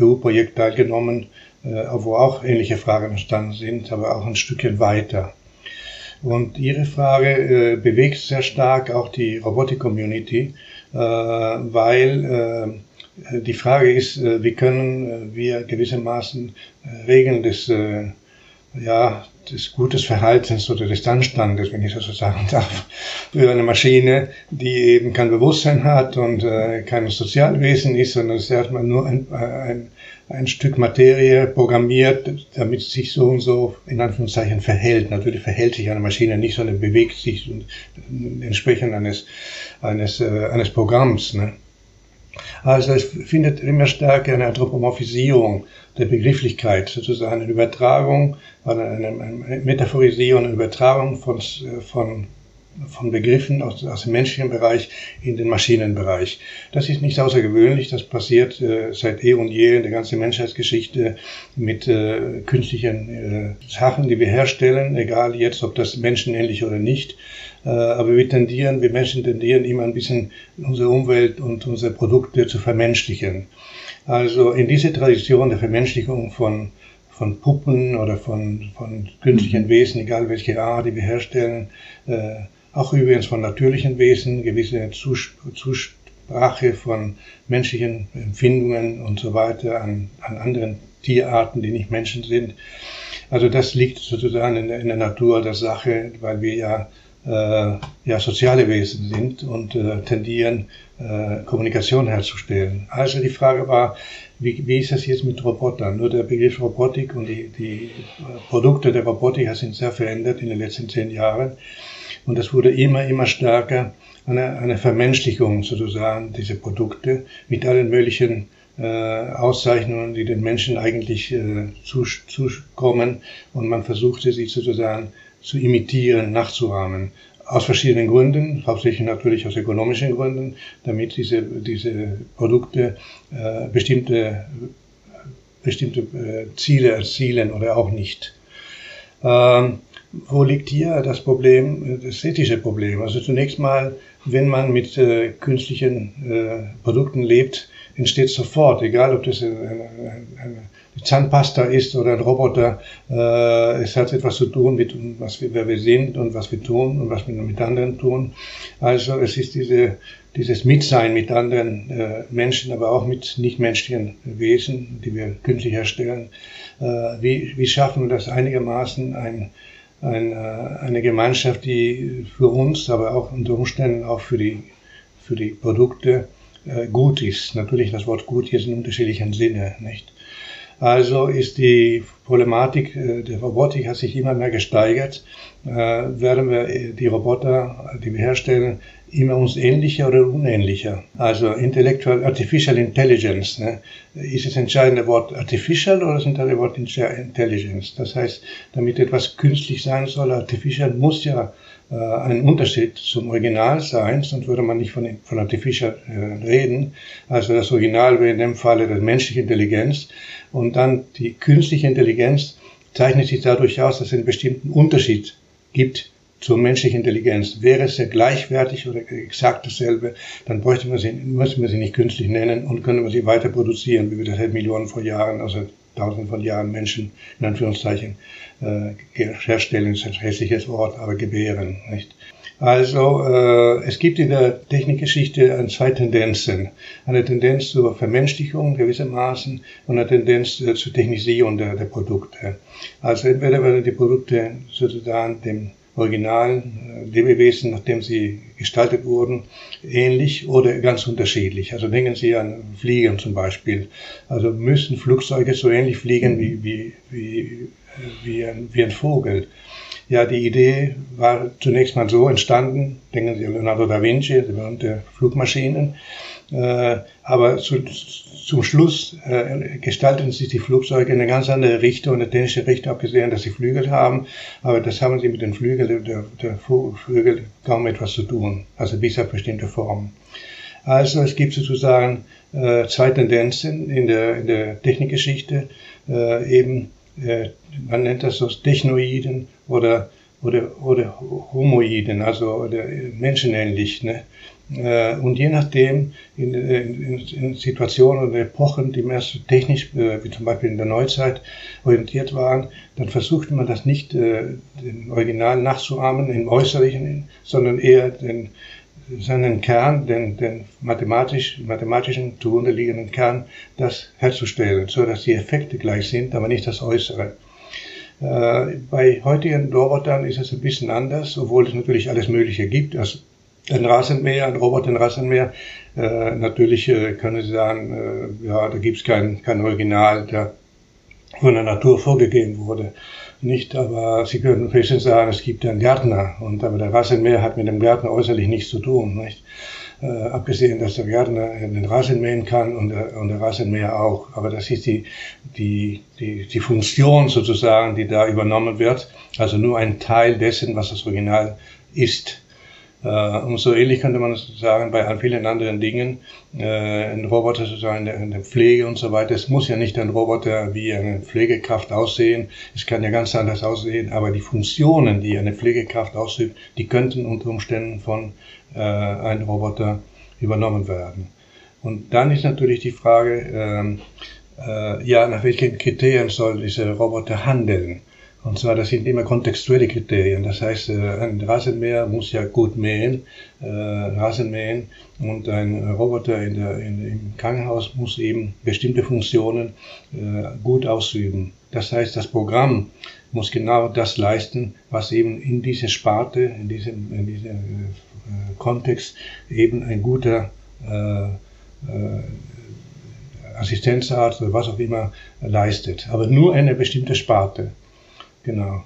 EU-Projekt teilgenommen, wo auch ähnliche Fragen entstanden sind, aber auch ein Stückchen weiter. Und Ihre Frage äh, bewegt sehr stark auch die Robotik-Community, äh, weil äh, die Frage ist, äh, wie können wir gewissermaßen Regeln des, äh, ja, des gutes Verhaltens oder des Anstandes, wenn ich das so sagen darf, für eine Maschine, die eben kein Bewusstsein hat und äh, kein Sozialwesen ist, sondern es ist erstmal nur ein, ein, ein Stück Materie programmiert, damit es sich so und so in Anführungszeichen verhält. Natürlich verhält sich eine Maschine nicht, sondern bewegt sich entsprechend eines, eines, äh, eines Programms. Ne? Also es findet immer stärker eine Anthropomorphisierung der Begrifflichkeit, sozusagen eine Übertragung, eine, eine Metaphorisierung, eine Übertragung von, von, von Begriffen aus, aus dem menschlichen Bereich in den Maschinenbereich. Das ist nicht außergewöhnlich, das passiert äh, seit eh und je in der ganzen Menschheitsgeschichte mit äh, künstlichen äh, Sachen, die wir herstellen, egal jetzt, ob das menschenähnlich oder nicht. Äh, aber wir tendieren, wir Menschen tendieren immer ein bisschen unsere Umwelt und unsere Produkte zu vermenschlichen. Also in diese Tradition der Vermenschlichung von, von Puppen oder von, von künstlichen. Wesen, egal welche Art, die wir herstellen, äh, auch übrigens von natürlichen Wesen, gewisse Zusprache von menschlichen Empfindungen und so weiter an, an anderen Tierarten, die nicht Menschen sind. Also das liegt sozusagen in, in der Natur der Sache, weil wir ja äh, ja, soziale Wesen sind und äh, tendieren, äh, Kommunikation herzustellen. Also die Frage war, wie, wie ist das jetzt mit Robotern? Nur der Begriff Robotik und die, die Produkte der Robotik sind sehr verändert in den letzten zehn Jahren. Und es wurde immer, immer stärker eine, eine Vermenschlichung sozusagen, diese Produkte mit allen möglichen äh, Auszeichnungen, die den Menschen eigentlich äh, zukommen. Und man versuchte sie sozusagen zu imitieren, nachzuahmen. Aus verschiedenen Gründen, hauptsächlich natürlich aus ökonomischen Gründen, damit diese, diese Produkte äh, bestimmte, bestimmte äh, Ziele erzielen oder auch nicht. Ähm, wo liegt hier das Problem, das ethische Problem? Also zunächst mal, wenn man mit äh, künstlichen äh, Produkten lebt, entsteht sofort, egal ob das eine, eine, eine Zahnpasta ist oder ein Roboter. Äh, es hat etwas zu tun mit, was wir, wer wir sind und was wir tun und was wir mit anderen tun. Also es ist diese, dieses Mitsein mit anderen äh, Menschen, aber auch mit nichtmenschlichen Wesen, die wir künstlich herstellen. Äh, wie, wie schaffen wir das einigermaßen ein, ein, äh, eine Gemeinschaft, die für uns, aber auch unter Umständen auch für die, für die Produkte äh, gut ist. Natürlich das Wort gut hier in unterschiedlichen Sinne, nicht? Also ist die Problematik äh, der Robotik hat sich immer mehr gesteigert. Äh, werden wir äh, die Roboter, die wir herstellen, immer uns ähnlicher oder unähnlicher? Also Intellectual Artificial Intelligence. Ne? Ist das entscheidende Wort Artificial oder sind das Wort Intelligence? Das heißt, damit etwas künstlich sein soll, Artificial muss ja ein Unterschied zum Original sein, sonst würde man nicht von, von Artificial reden. Also das Original wäre in dem Falle die menschliche Intelligenz. Und dann die künstliche Intelligenz zeichnet sich dadurch aus, dass es einen bestimmten Unterschied gibt zur menschlichen Intelligenz. Wäre es ja gleichwertig oder exakt dasselbe, dann bräuchte man sie, müsste man sie nicht künstlich nennen und können wir sie weiter produzieren, wie wir das seit Millionen von Jahren, also tausenden von Jahren Menschen, in Anführungszeichen, äh, herstellen, ist ein hässliches Wort, aber gebären, nicht? Also äh, es gibt in der Technikgeschichte zwei Tendenzen. Eine Tendenz zur Vermenschlichung gewissermaßen und eine Tendenz äh, zur Technisierung der, der Produkte. Also entweder werden die Produkte sozusagen dem originalen äh, Lebewesen, nachdem sie gestaltet wurden, ähnlich oder ganz unterschiedlich. Also denken Sie an Fliegen zum Beispiel. Also müssen Flugzeuge so ähnlich fliegen wie, wie, wie, wie, ein, wie ein Vogel. Ja, die Idee war zunächst mal so entstanden, denken Sie an Leonardo da Vinci, die berühmte Flugmaschinen, äh, aber zu, zum Schluss äh, gestalten sich die Flugzeuge in eine ganz andere Richtung, eine technische Richtung, abgesehen, dass sie Flügel haben, aber das haben sie mit den Flügeln der, der Flügel kaum etwas zu tun, also bis auf bestimmte Formen. Also es gibt sozusagen äh, zwei Tendenzen in der, in der Technikgeschichte, äh, eben äh, man nennt das so Technoiden oder, oder, oder Homoiden, also oder menschenähnlich. Ne? Äh, und je nachdem, in, in, in Situationen oder Epochen, die mehr so technisch, äh, wie zum Beispiel in der Neuzeit, orientiert waren, dann versuchte man das nicht, den Original nachzuahmen im Äußerlichen, sondern eher den, seinen Kern, den, den mathematisch, mathematischen zugrunde liegenden Kern, das herzustellen, so dass die Effekte gleich sind, aber nicht das Äußere. Äh, bei heutigen Robotern ist es ein bisschen anders, obwohl es natürlich alles Mögliche gibt. Also ein Rasenmäher, ein Roboter, ein Rasenmäher. Äh, natürlich äh, können Sie sagen, äh, ja, da gibt es kein, kein Original, der von der Natur vorgegeben wurde. Nicht, aber Sie können höchstens sagen, es gibt einen Gärtner. Und aber der Rasenmäher hat mit dem Gärtner äußerlich nichts zu tun. Nicht? Äh, abgesehen, dass der Gärtner den Rasen mähen kann und der, und der Rasenmäher auch. Aber das ist die, die, die, die Funktion sozusagen, die da übernommen wird. Also nur ein Teil dessen, was das Original ist. Äh, und so ähnlich könnte man sagen bei vielen anderen Dingen. Äh, ein Roboter sozusagen in der Pflege und so weiter. Es muss ja nicht ein Roboter wie eine Pflegekraft aussehen. Es kann ja ganz anders aussehen. Aber die Funktionen, die eine Pflegekraft ausübt, die könnten unter Umständen von äh, einem Roboter übernommen werden. Und dann ist natürlich die Frage, ähm, äh, ja, nach welchen Kriterien soll dieser Roboter handeln? Und zwar, das sind immer kontextuelle Kriterien. Das heißt, äh, ein Rasenmäher muss ja gut mähen, äh, Rasen mähen, und ein Roboter in der, in, im Krankenhaus muss eben bestimmte Funktionen äh, gut ausüben. Das heißt, das Programm muss genau das leisten, was eben in dieser Sparte, in diesem, in diesem äh, Kontext eben ein guter äh, äh, Assistenzarzt oder was auch immer leistet. Aber nur eine bestimmte Sparte. Genau.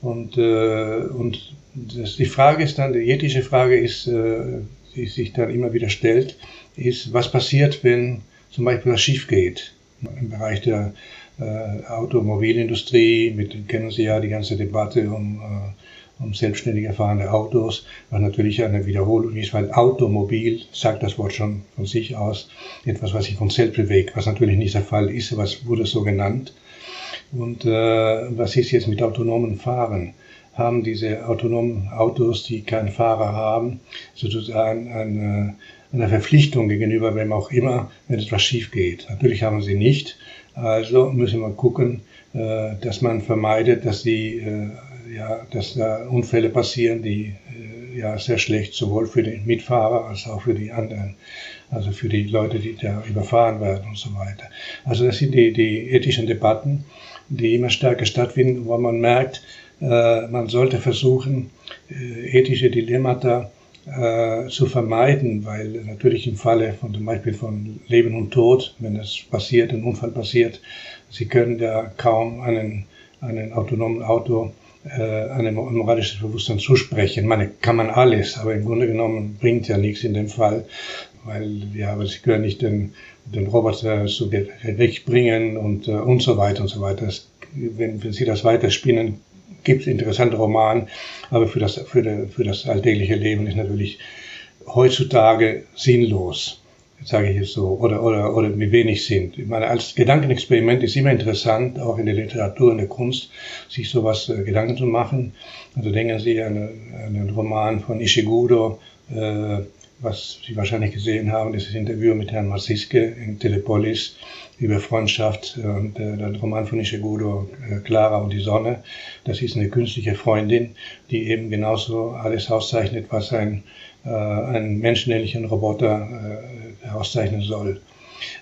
Und, äh, und das, die Frage ist dann, die ethische Frage ist, äh, die sich dann immer wieder stellt, ist, was passiert, wenn zum Beispiel was schief geht im Bereich der äh, Automobilindustrie, mit, kennen Sie ja die ganze Debatte um, äh, um selbstständig erfahrene Autos, was natürlich eine Wiederholung ist, weil Automobil sagt das Wort schon von sich aus, etwas, was sich von selbst bewegt, was natürlich nicht der Fall ist, es wurde so genannt. Und äh, was ist jetzt mit autonomen Fahren? Haben diese autonomen Autos, die keinen Fahrer haben, sozusagen eine, eine Verpflichtung gegenüber wem auch immer, wenn etwas schief geht? Natürlich haben sie nicht. Also müssen wir gucken, äh, dass man vermeidet, dass die, äh, ja, dass da Unfälle passieren, die äh, ja sehr schlecht sowohl für den Mitfahrer als auch für die anderen also für die Leute, die da überfahren werden und so weiter. Also das sind die, die ethischen Debatten die immer stärker stattfinden, wo man merkt, äh, man sollte versuchen, äh, ethische Dilemmata äh, zu vermeiden, weil natürlich im Falle von zum Beispiel von Leben und Tod, wenn es passiert, ein Unfall passiert, Sie können ja kaum einen, einen autonomen Auto einem moralisches Bewusstsein zusprechen. meine, kann man alles, aber im Grunde genommen bringt ja nichts in dem Fall, weil ja, aber Sie können nicht den den Roboter so wegbringen und, äh, und so weiter und so weiter. Das, wenn, wenn Sie das weiterspinnen, gibt es interessante Romane, aber für das, für, der, für das alltägliche Leben ist natürlich heutzutage sinnlos, sage ich jetzt so, oder, oder, oder mit wenig Sinn. Ich meine, als Gedankenexperiment ist immer interessant, auch in der Literatur, in der Kunst, sich sowas äh, Gedanken zu machen. Also denken Sie an, an den Roman von Ishiguro, äh, was Sie wahrscheinlich gesehen haben, das Interview mit Herrn Marsiske in Telepolis über Freundschaft und äh, der Roman von Ishigudo, äh, Clara und die Sonne. Das ist eine künstliche Freundin, die eben genauso alles auszeichnet, was ein, äh, ein menschenähnlichen Roboter äh, auszeichnen soll.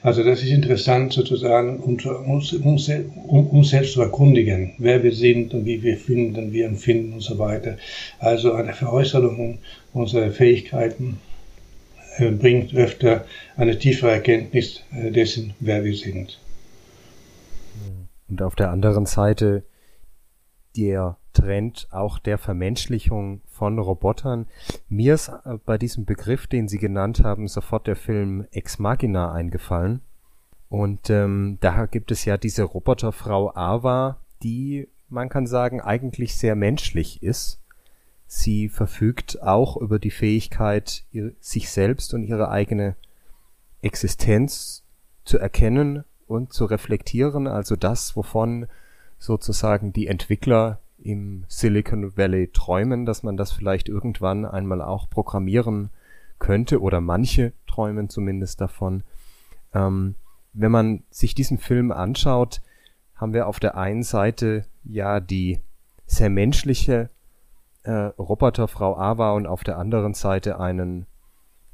Also das ist interessant sozusagen, um uns, uns, um uns selbst zu erkundigen, wer wir sind und wie wir finden, wie wir empfinden und so weiter. Also eine Veräußerung unserer Fähigkeiten äh, bringt öfter eine tiefere Erkenntnis äh, dessen, wer wir sind. Und auf der anderen Seite der Trend auch der Vermenschlichung von Robotern. Mir ist äh, bei diesem Begriff, den Sie genannt haben, sofort der Film Ex Machina eingefallen. Und ähm, da gibt es ja diese Roboterfrau Ava, die, man kann sagen, eigentlich sehr menschlich ist Sie verfügt auch über die Fähigkeit, sich selbst und ihre eigene Existenz zu erkennen und zu reflektieren, also das, wovon sozusagen die Entwickler im Silicon Valley träumen, dass man das vielleicht irgendwann einmal auch programmieren könnte oder manche träumen zumindest davon. Ähm, wenn man sich diesen Film anschaut, haben wir auf der einen Seite ja die sehr menschliche äh, Roboter Frau Ava und auf der anderen Seite einen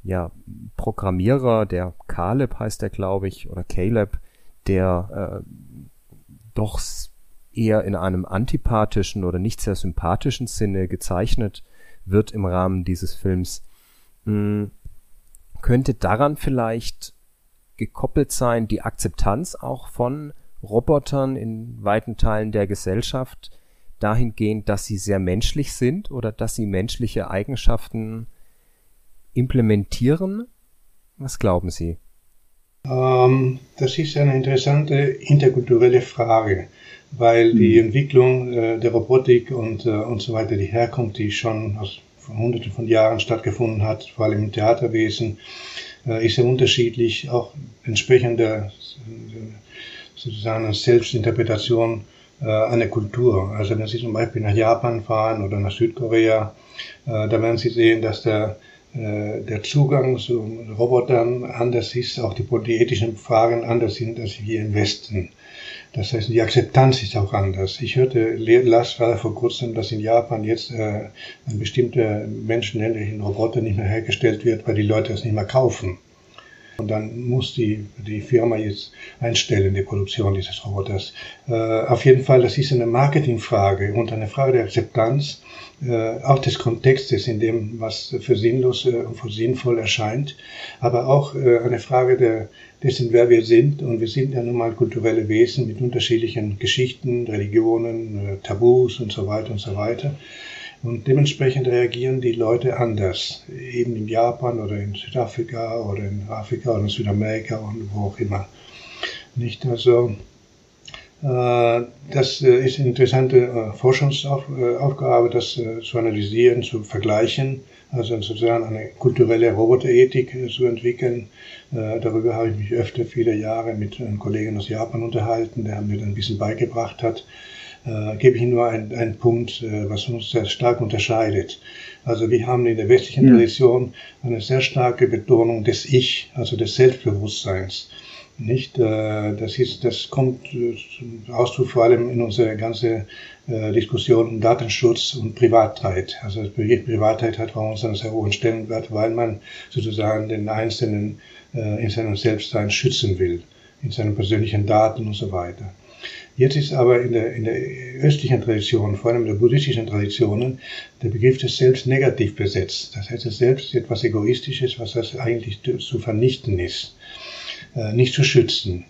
ja, Programmierer, der Caleb heißt der, glaube ich, oder Caleb, der äh, doch eher in einem antipathischen oder nicht sehr sympathischen Sinne gezeichnet wird im Rahmen dieses Films, mh, hm, könnte daran vielleicht gekoppelt sein, die Akzeptanz auch von Robotern in weiten Teilen der Gesellschaft dahingehend, dass sie sehr menschlich sind oder dass sie menschliche Eigenschaften implementieren? Was glauben Sie? Ähm, das ist eine interessante interkulturelle Frage, weil die mhm. Entwicklung äh, der Robotik und, äh, und so weiter, die herkommt, die schon aus hunderten von Jahren stattgefunden hat, vor allem im Theaterwesen, äh, ist ja unterschiedlich, auch entsprechend der sozusagen Selbstinterpretation äh, einer Kultur. Also wenn Sie zum Beispiel nach Japan fahren oder nach Südkorea, äh, da werden Sie sehen, dass der, äh, der Zugang zu Robotern anders ist, auch die, die ethischen Fragen anders sind als hier im Westen. Das heißt, die Akzeptanz ist auch anders. Ich hörte, las gerade vor kurzem, dass in Japan jetzt äh, ein bestimmter menschenähnlichen Roboter nicht mehr hergestellt wird, weil die Leute es nicht mehr kaufen. Und dann muss die, die Firma jetzt einstellen, die Produktion dieses Roboters. Äh, auf jeden Fall, das ist eine Marketingfrage und eine Frage der Akzeptanz, äh, auch des Kontextes, in dem was für sinnlos äh, und für sinnvoll erscheint, aber auch äh, eine Frage der, dessen, wer wir sind. Und wir sind ja nun mal kulturelle Wesen mit unterschiedlichen Geschichten, Religionen, äh, Tabus und so weiter und so weiter. Und dementsprechend reagieren die Leute anders, eben in Japan oder in Südafrika oder in Afrika oder in Südamerika und wo auch immer. Nicht also, äh, das äh, ist eine interessante äh, Forschungsaufgabe, das zu analysieren, zu vergleichen, also sozusagen eine kulturelle Roboterethik zu entwickeln. Darüber habe ich mich öfter viele Jahre mit einem Kollegen aus Japan unterhalten, der mir dann ein bisschen beigebracht hat äh, gebe ich Ihnen nur einen, einen Punkt, äh, was uns sehr stark unterscheidet. Also wir haben in der westlichen ja. Tradition eine sehr starke Betonung des Ich, also des Selbstbewusstseins. Nicht, äh, das ist, das kommt äh, zum Ausdruck vor allem in unserer ganzen äh, Diskussion um Datenschutz und Privatheit. Also das Begriff Privatheit hat bei uns einen sehr hohen Stellenwert, weil man sozusagen den Einzelnen äh, in seinem Selbstsein schützen will, in seinen persönlichen Daten und so weiter. Jetzt ist aber in der, in der östlichen Tradition, vor allem in der buddhistischen Traditionen, der Begriff des Selbst negativ besetzt. Das heißt, das Selbst ist etwas Egoistisches, was das eigentlich zu vernichten ist, äh, nicht zu schützen.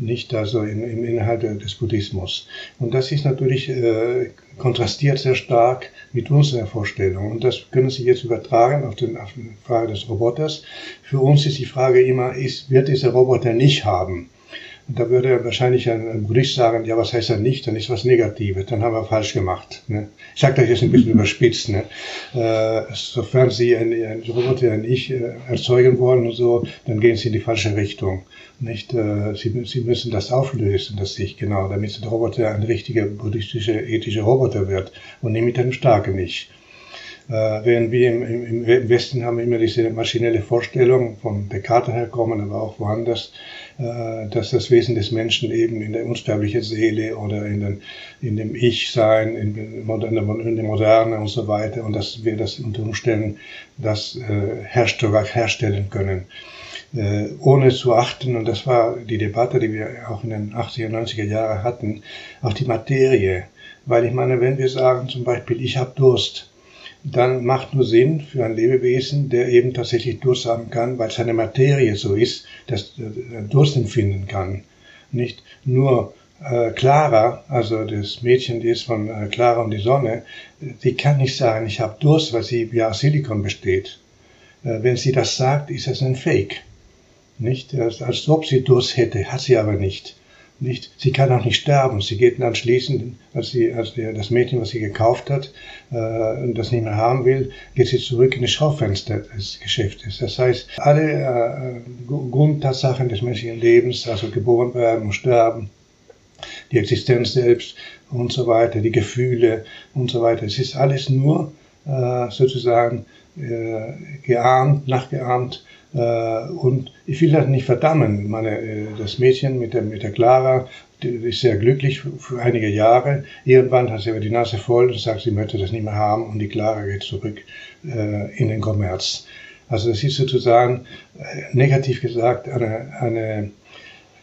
Nicht also im, im Inhalt des Buddhismus. Und das ist natürlich äh, kontrastiert sehr stark mit unserer Vorstellung. Und das können Sie jetzt übertragen auf, den, auf die Frage des Roboters. Für uns ist die Frage immer, ist, wird dieser Roboter nicht haben? Da würde wahrscheinlich ein, ein Buddhist sagen, ja, was heißt er nicht? Dann ist was Negatives, dann haben wir falsch gemacht. Ne? Ich sage das jetzt ein bisschen überspitzt. Ne? Äh, sofern Sie ein, ein Roboter, ein Ich äh, erzeugen wollen und so, dann gehen Sie in die falsche Richtung. Nicht? Äh, Sie, Sie müssen das auflösen, das Ich, genau, damit der Roboter ein richtiger buddhistischer, ethischer Roboter wird und nicht mit einem starken Ich. Äh, während wir im, im, Westen haben immer diese maschinelle Vorstellung von Descartes herkommen, aber auch woanders, dass das Wesen des Menschen eben in der unsterblichen Seele oder in, den, in dem Ich-Sein, in, in, der Moderne und so weiter und dass wir das unter Umständen das äh, herstellen können. Äh, ohne zu achten, und das war die Debatte, die wir auch in den 80er, 90er Jahren hatten, auf die Materie. Weil ich meine, wenn wir sagen zum Beispiel, ich habe Durst, dann macht nur Sinn für ein Lebewesen, der eben tatsächlich Durst haben kann, weil seine Materie so ist, dass er Durst empfinden kann. Nicht nur äh, Clara, also das Mädchen, die ist von äh, Clara und die Sonne, die kann nicht sagen, ich habe Durst, weil sie ja aus Silikon besteht. Äh, wenn sie das sagt, ist das ein Fake. Nicht? Als, als ob sie Durst hätte, hat sie aber nicht nicht, sie kann auch nicht sterben. Sie geht anschließend, als, sie, als der, das Mädchen, was sie gekauft hat, äh, und das nicht mehr haben will, geht sie zurück in das Schaufenster des Geschäftes. Das heißt, alle äh, Grundtatsachen des menschlichen Lebens, also geboren werden und sterben, die Existenz selbst und so weiter, die Gefühle und so weiter, es ist alles nur äh, sozusagen äh, geahmt, nachgeahmt und ich will das nicht verdammen. Meine, äh, das Mädchen mit der, mit der Clara, die ist sehr glücklich für einige Jahre. Irgendwann hat sie aber die Nase voll und sagt, sie möchte das nicht mehr haben und die Clara geht zurück äh, in den Kommerz. Also das ist sozusagen, negativ gesagt, eine, eine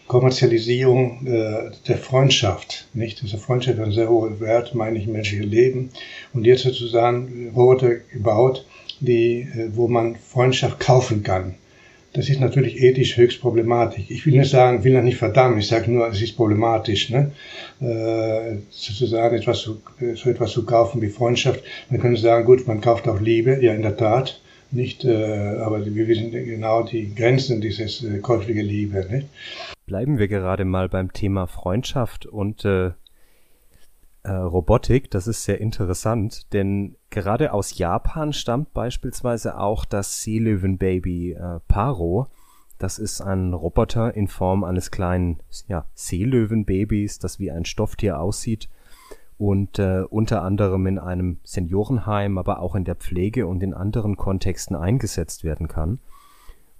Kommerzialisierung äh, der Freundschaft, nicht? Also Freundschaft hat einen sehr hohen Wert, meine ich, im menschlichen Leben. Und jetzt sozusagen Roboter gebaut, die, äh, wo man Freundschaft kaufen kann. Das ist natürlich ethisch höchst problematisch. Ich will nicht sagen, will das nicht verdammen, ich sage nur, es ist problematisch, ne? äh, sozusagen etwas zu, so etwas zu kaufen wie Freundschaft. Man könnte sagen, gut, man kauft auch Liebe, ja in der Tat, nicht, äh, aber wir wissen genau die Grenzen dieses äh, käufliche Liebe. Nicht? Bleiben wir gerade mal beim Thema Freundschaft und äh, äh, Robotik. Das ist sehr interessant, denn gerade aus Japan stammt beispielsweise auch das Seelöwenbaby äh, Paro. Das ist ein Roboter in Form eines kleinen ja, Seelöwenbabys, das wie ein Stofftier aussieht und äh, unter anderem in einem Seniorenheim, aber auch in der Pflege und in anderen Kontexten eingesetzt werden kann.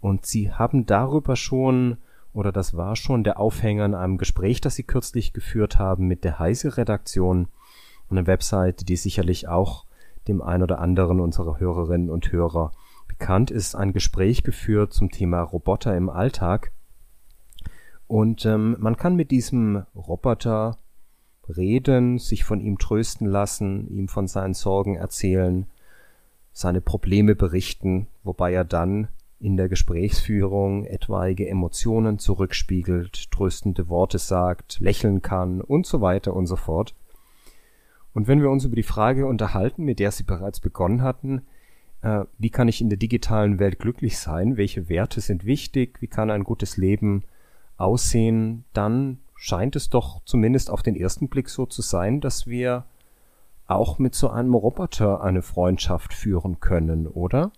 Und sie haben darüber schon oder das war schon der Aufhänger in einem Gespräch, das sie kürzlich geführt haben mit der Heise-Redaktion, eine Webseite, die sicherlich auch dem ein oder anderen unserer Hörerinnen und Hörer bekannt ist, ein Gespräch geführt zum Thema Roboter im Alltag. Und ähm, man kann mit diesem Roboter reden, sich von ihm trösten lassen, ihm von seinen Sorgen erzählen, seine Probleme berichten, wobei er dann in der Gesprächsführung etwaige Emotionen zurückspiegelt, tröstende Worte sagt, lächeln kann und so weiter und so fort. Und wenn wir uns über die Frage unterhalten, mit der Sie bereits begonnen hatten, äh, wie kann ich in der digitalen Welt glücklich sein, welche Werte sind wichtig, wie kann ein gutes Leben aussehen, dann scheint es doch zumindest auf den ersten Blick so zu sein, dass wir auch mit so einem Roboter eine Freundschaft führen können, oder?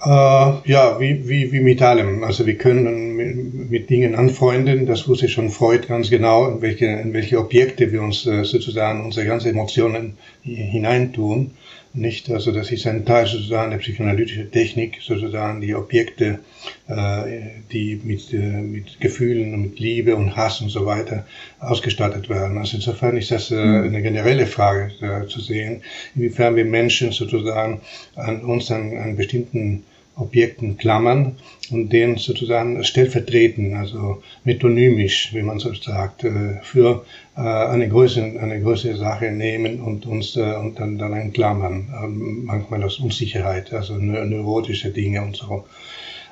Äh, ja, wie, wie, wie mit allem. Also wir können mit, mit, Dingen anfreunden, das wusste schon Freud ganz genau, in welche, in welche Objekte wir uns äh, sozusagen unsere ganzen Emotionen hineintun. Nicht, also das ist ein Teil sozusagen der psychoanalytischen Technik, sozusagen die Objekte, äh, die mit, äh, mit Gefühlen und mit Liebe und Hass und so weiter ausgestattet werden. Also insofern ist das äh, hm. eine generelle Frage zu sehen, inwiefern wir Menschen sozusagen an uns an, an bestimmten Objekten klammern und den sozusagen stellvertreten, also metonymisch, wie man so sagt, äh, für äh, eine größere, eine größere Sache nehmen und uns äh, und dann, dann klammern. Ähm, manchmal aus Unsicherheit, also neurotische Dinge und so.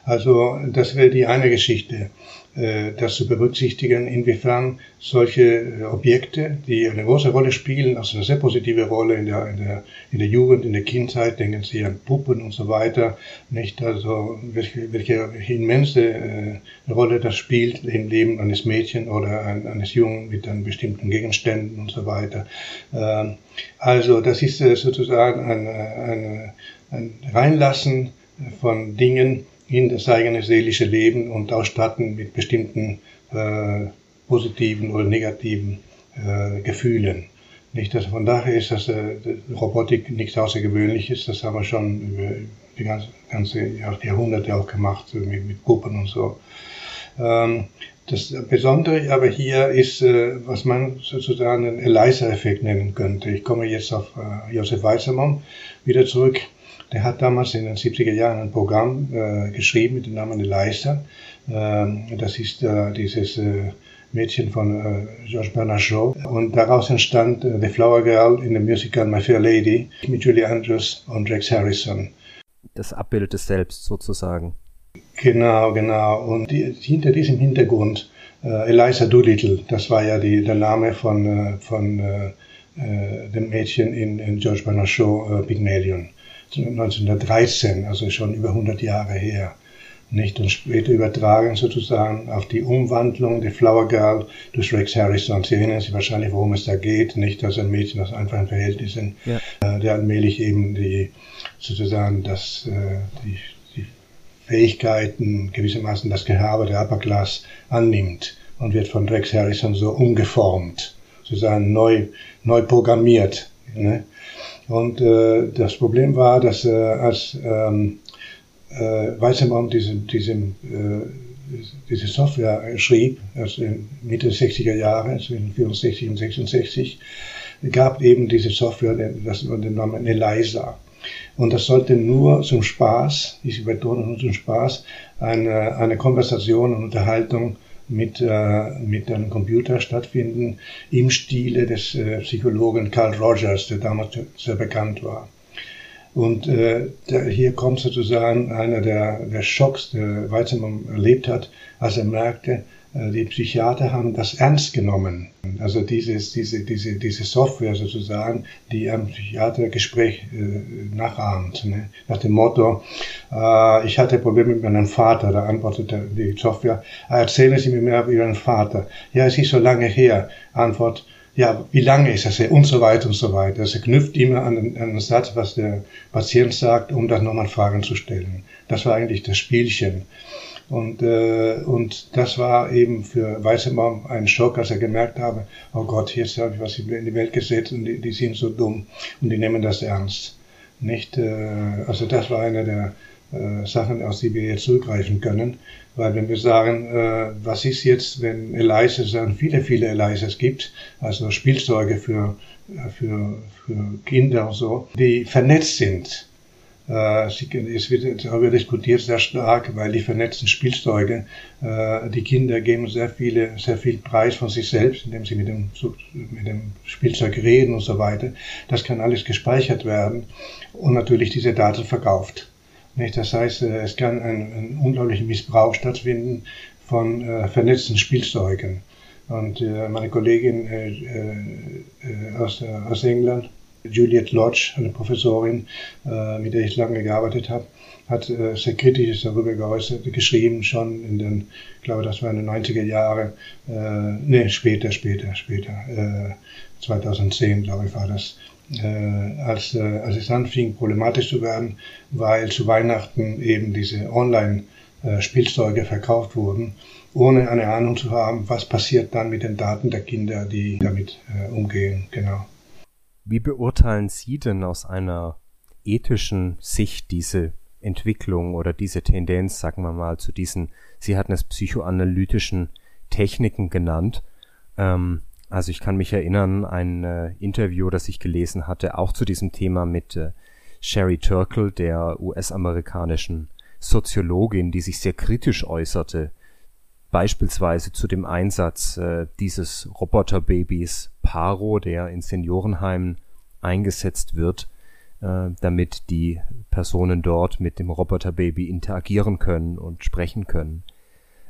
Also das wäre die eine Geschichte. Äh, das zu berücksichtigen, inwiefern solche äh, Objekte, die eine große Rolle spielen, also eine sehr positive Rolle in der, in der, in der Jugend, in der Kindheit, denken Sie an Puppen und so weiter, nicht? Also welche, welche immense äh, Rolle das spielt im Leben eines Mädchen oder eines Jungen mit einem bestimmten Gegenständen und so weiter. Ähm, also das ist sozusagen ein, ein, ein Reinlassen von Dingen, in das eigene seelische Leben und ausstatten mit bestimmten äh, positiven oder negativen äh, Gefühlen. Nicht, dass von daher ist das äh, Robotik nichts Außergewöhnliches, das haben wir schon über die ganze, ganze Jahrhunderte auch gemacht mit, mit Puppen und so. Ähm, das Besondere aber hier ist, äh, was man sozusagen den Eliza-Effekt nennen könnte. Ich komme jetzt auf äh, Josef Weißermann wieder zurück. Der hat damals in den 70er Jahren ein Programm äh, geschrieben mit dem Namen Eliza. Ähm, das ist äh, dieses äh, Mädchen von äh, George Bernard Shaw. Und daraus entstand äh, The Flower Girl in the Musical My Fair Lady mit Julie Andrews und Rex Harrison. Das Abbild des Selbst sozusagen. Genau, genau. Und die, hinter diesem Hintergrund äh, Eliza Doolittle, das war ja die, der Name von, äh, von dem Mädchen in, in George Bernard Shaw, Pygmalion. 1913, also schon über 100 Jahre her. Nicht? Und später übertragen sozusagen auf die Umwandlung der Flower Girl durch Rex Harrison. Sie erinnern sich wahrscheinlich, worum es da geht. Nicht, dass ein Mädchen aus einfachen Verhältnissen, ja. äh, der allmählich eben die, sozusagen das, äh, die, die Fähigkeiten, gewissermaßen das Gehabe der Upper Class annimmt und wird von Rex Harrison so umgeformt, sozusagen neu, neu programmiert. Ne? Und äh, das Problem war, dass äh, als ähm, äh, Weizenbaum diese, diese, äh, diese Software schrieb, also Mitte der 60er Jahre, in 64 und 66, gab eben diese Software, das den Namen Eliza. Und das sollte nur zum Spaß, ich übertone nur zum Spaß, eine, eine Konversation und Unterhaltung mit, äh, mit einem Computer stattfinden, im Stile des äh, Psychologen Carl Rogers, der damals sehr bekannt war. Und äh, der, hier kommt sozusagen einer der, der Schocks, der Weizenbaum erlebt hat, als er merkte, die Psychiater haben das ernst genommen. Also dieses, diese, diese, diese Software sozusagen, die ein Psychiatergespräch äh, nachahmt. Ne? Nach dem Motto, äh, ich hatte Probleme mit meinem Vater, da antwortete die Software, ah, erzählen Sie mir mehr über Ihren Vater. Ja, es ist so lange her. Antwort, ja, wie lange ist das her? Und so weiter und so weiter. Also knüpft immer an den Satz, was der Patient sagt, um dann nochmal Fragen zu stellen. Das war eigentlich das Spielchen. Und, äh, und das war eben für Weißebaum ein Schock, als er gemerkt habe, oh Gott, jetzt habe ich was in die Welt gesetzt und die, die sind so dumm und die nehmen das ernst. Nicht, äh, also das war eine der äh, Sachen, aus die wir jetzt zurückgreifen können. Weil wenn wir sagen, äh, was ist jetzt, wenn Elises, dann viele, viele Elises gibt, also Spielzeuge für, äh, für, für Kinder und so, die vernetzt sind es wird darüber diskutiert sehr stark, weil die vernetzten Spielzeuge, äh, die Kinder geben sehr viele, sehr viel Preis von sich selbst, indem sie mit dem, mit dem Spielzeug reden und so weiter. Das kann alles gespeichert werden und natürlich diese Daten verkauft. Das heißt, äh, es kann ein, ein unglaublicher Missbrauch stattfinden von vernetzten Spielzeugen. Und meine Kollegin aus, aus England, Juliet Lodge, eine Professorin, äh, mit der ich lange gearbeitet habe, hat äh, sehr kritisch darüber geäußert, geschrieben schon in den, ich glaube, das war in den 90er Jahren, äh, nee, später, später, später, äh, 2010, glaube ich, war das, äh, als, äh, als es anfing, problematisch zu werden, weil zu Weihnachten eben diese Online-Spielzeuge verkauft wurden, ohne eine Ahnung zu haben, was passiert dann mit den Daten der Kinder, die damit äh, umgehen, genau. Wie beurteilen Sie denn aus einer ethischen Sicht diese Entwicklung oder diese Tendenz, sagen wir mal, zu diesen, Sie hatten es psychoanalytischen Techniken genannt. Ähm, also ich kann mich erinnern, ein äh, Interview, das ich gelesen hatte, auch zu diesem Thema mit äh, Sherry Turkle, der US-amerikanischen Soziologin, die sich sehr kritisch äußerte beispielsweise zu dem Einsatz äh, dieses Roboterbabys Paro, der in Seniorenheimen eingesetzt wird, äh, damit die Personen dort mit dem Roboterbaby interagieren können und sprechen können.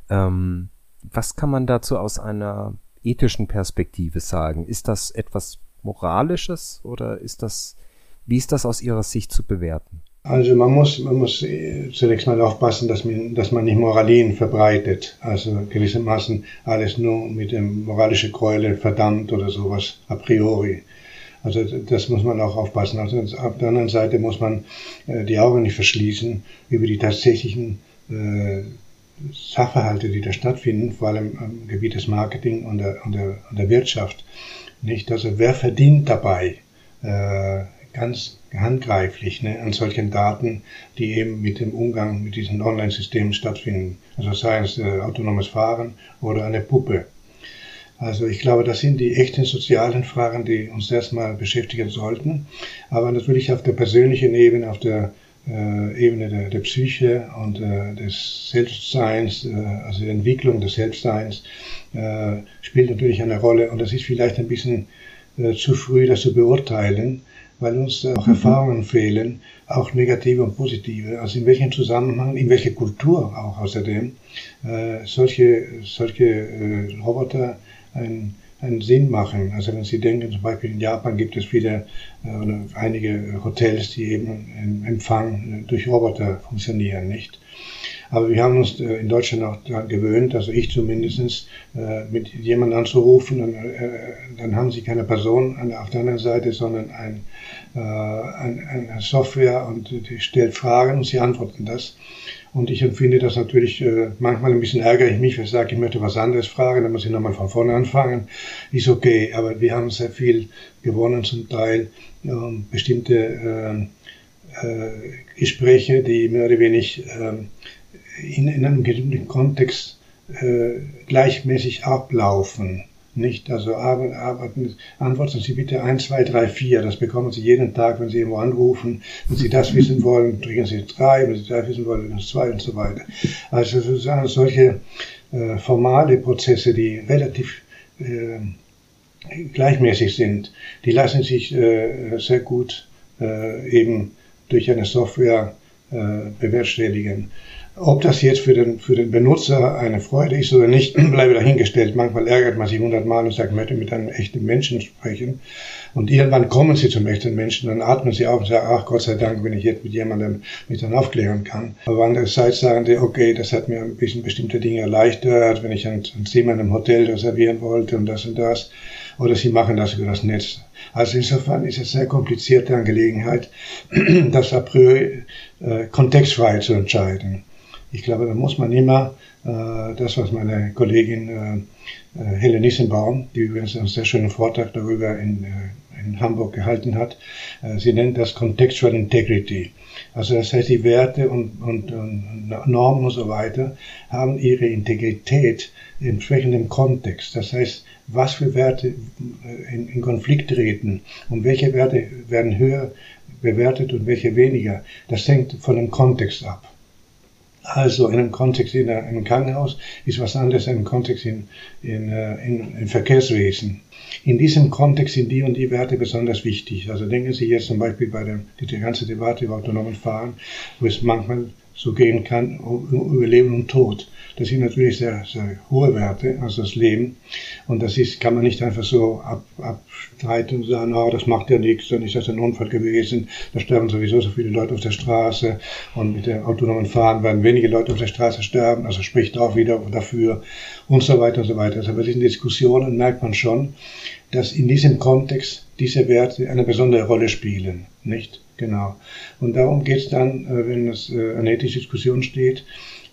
Ähm, was kann man dazu aus einer ethischen Perspektive sagen? Ist das etwas Moralisches oder ist das, wie ist das aus Ihrer Sicht zu bewerten? Also man muss, man muss äh, zunächst mal aufpassen, dass man, dass man nicht Moralien verbreitet. Also gewissermaßen alles nur mit dem moralischen Keule verdammt oder sowas a priori. Also das muss man auch aufpassen. Also auf der anderen Seite muss man äh, die Augen nicht verschließen über die tatsächlichen äh, Sachverhalte, die da stattfinden, vor allem am Gebiet des Marketing und der, und der, und der Wirtschaft. Nicht? Also wer verdient dabei? Ganz handgreiflich ne, an solchen Daten, die eben mit dem Umgang mit diesen Online-Systemen stattfinden. Also sei es äh, autonomes Fahren oder eine Puppe. Also ich glaube, das sind die echten sozialen Fragen, die uns erstmal beschäftigen sollten. Aber natürlich auf der persönlichen Ebene, auf der äh, Ebene der, der, Psyche und äh, des Selbstseins, äh, also der Entwicklung des Selbstseins, äh, spielt natürlich eine Rolle. Und das ist vielleicht ein bisschen äh, zu früh, das zu beurteilen weil uns auch Erfahrungen fehlen, auch negative und positive. Also in welchem Zusammenhang, in welcher Kultur auch außerdem äh, solche, solche äh, Roboter einen, einen Sinn machen. Also wenn Sie denken, zum Beispiel in Japan gibt es viele äh, einige Hotels, die eben im Empfang durch Roboter funktionieren, nicht? Aber wir haben uns äh, in Deutschland auch daran gewöhnt, also ich zumindest, äh, mit jemandem anzurufen, dann, äh, dann haben sie keine Person auf der anderen Seite, sondern ein, ein, eine Software und die stellt Fragen und sie antworten das. Und ich empfinde das natürlich manchmal ein bisschen ärgerlich mich, wenn ich sage, ich möchte was anderes fragen, dann muss ich nochmal von vorne anfangen. Ist okay, aber wir haben sehr viel gewonnen zum Teil. Ähm, bestimmte Gespräche, die mehr oder weniger ähm, in, in einem bestimmten Kontext äh, gleichmäßig ablaufen. Nicht, also arbeiten, antworten Sie bitte 1, 2, 3, 4. Das bekommen Sie jeden Tag, wenn Sie irgendwo anrufen. Wenn Sie das wissen wollen, drücken Sie 3. Wenn Sie das wissen wollen, drücken Sie 2 und so weiter. Also sozusagen solche äh, formale Prozesse, die relativ äh, gleichmäßig sind, die lassen sich äh, sehr gut äh, eben durch eine Software äh, bewerkstelligen. Ob das jetzt für den, für den Benutzer eine Freude ist oder nicht, bleibe dahingestellt. Manchmal ärgert man sich hundertmal und sagt, möchte mit einem echten Menschen sprechen. Und irgendwann kommen sie zum echten Menschen, dann atmen sie auf und sagen, ach Gott sei Dank, wenn ich jetzt mit jemandem mich dann aufklären kann. Aber andererseits sagen die, okay, das hat mir ein bisschen bestimmte Dinge erleichtert, wenn ich ein, ein Zimmer in einem Hotel reservieren wollte und das und das. Oder sie machen das über das Netz. Also insofern ist es sehr komplizierte Angelegenheit, das a priori äh, kontextfrei zu entscheiden. Ich glaube, da muss man immer äh, das, was meine Kollegin äh, äh Helle Nissenbaum, die übrigens einen sehr schönen Vortrag darüber in, äh, in Hamburg gehalten hat, äh, sie nennt das Contextual Integrity. Also das heißt, die Werte und, und, und Normen und so weiter haben ihre Integrität im entsprechenden Kontext. Das heißt, was für Werte in, in Konflikt treten und welche Werte werden höher bewertet und welche weniger, das hängt von dem Kontext ab. Also in einem Kontext in einem Krankenhaus ist was anderes in einem Kontext in, in, äh, in, in Verkehrswesen. In diesem Kontext sind die und die Werte besonders wichtig. Also denken Sie jetzt zum Beispiel bei der die, die ganze Debatte über autonomen Fahren, wo es manchmal so gehen kann, über Leben und Tod. Das sind natürlich sehr, sehr hohe Werte, also das Leben. Und das ist, kann man nicht einfach so ab, abstreiten und sagen, oh, das macht ja nichts, dann ist das ein Unfall gewesen, da sterben sowieso so viele Leute auf der Straße und mit dem autonomen Fahren werden wenige Leute auf der Straße sterben, also spricht auch wieder dafür und so weiter und so weiter. Also bei diesen Diskussionen merkt man schon, dass in diesem Kontext diese Werte eine besondere Rolle spielen, nicht? Genau. Und darum geht es dann, äh, wenn es äh, eine ethische Diskussion steht,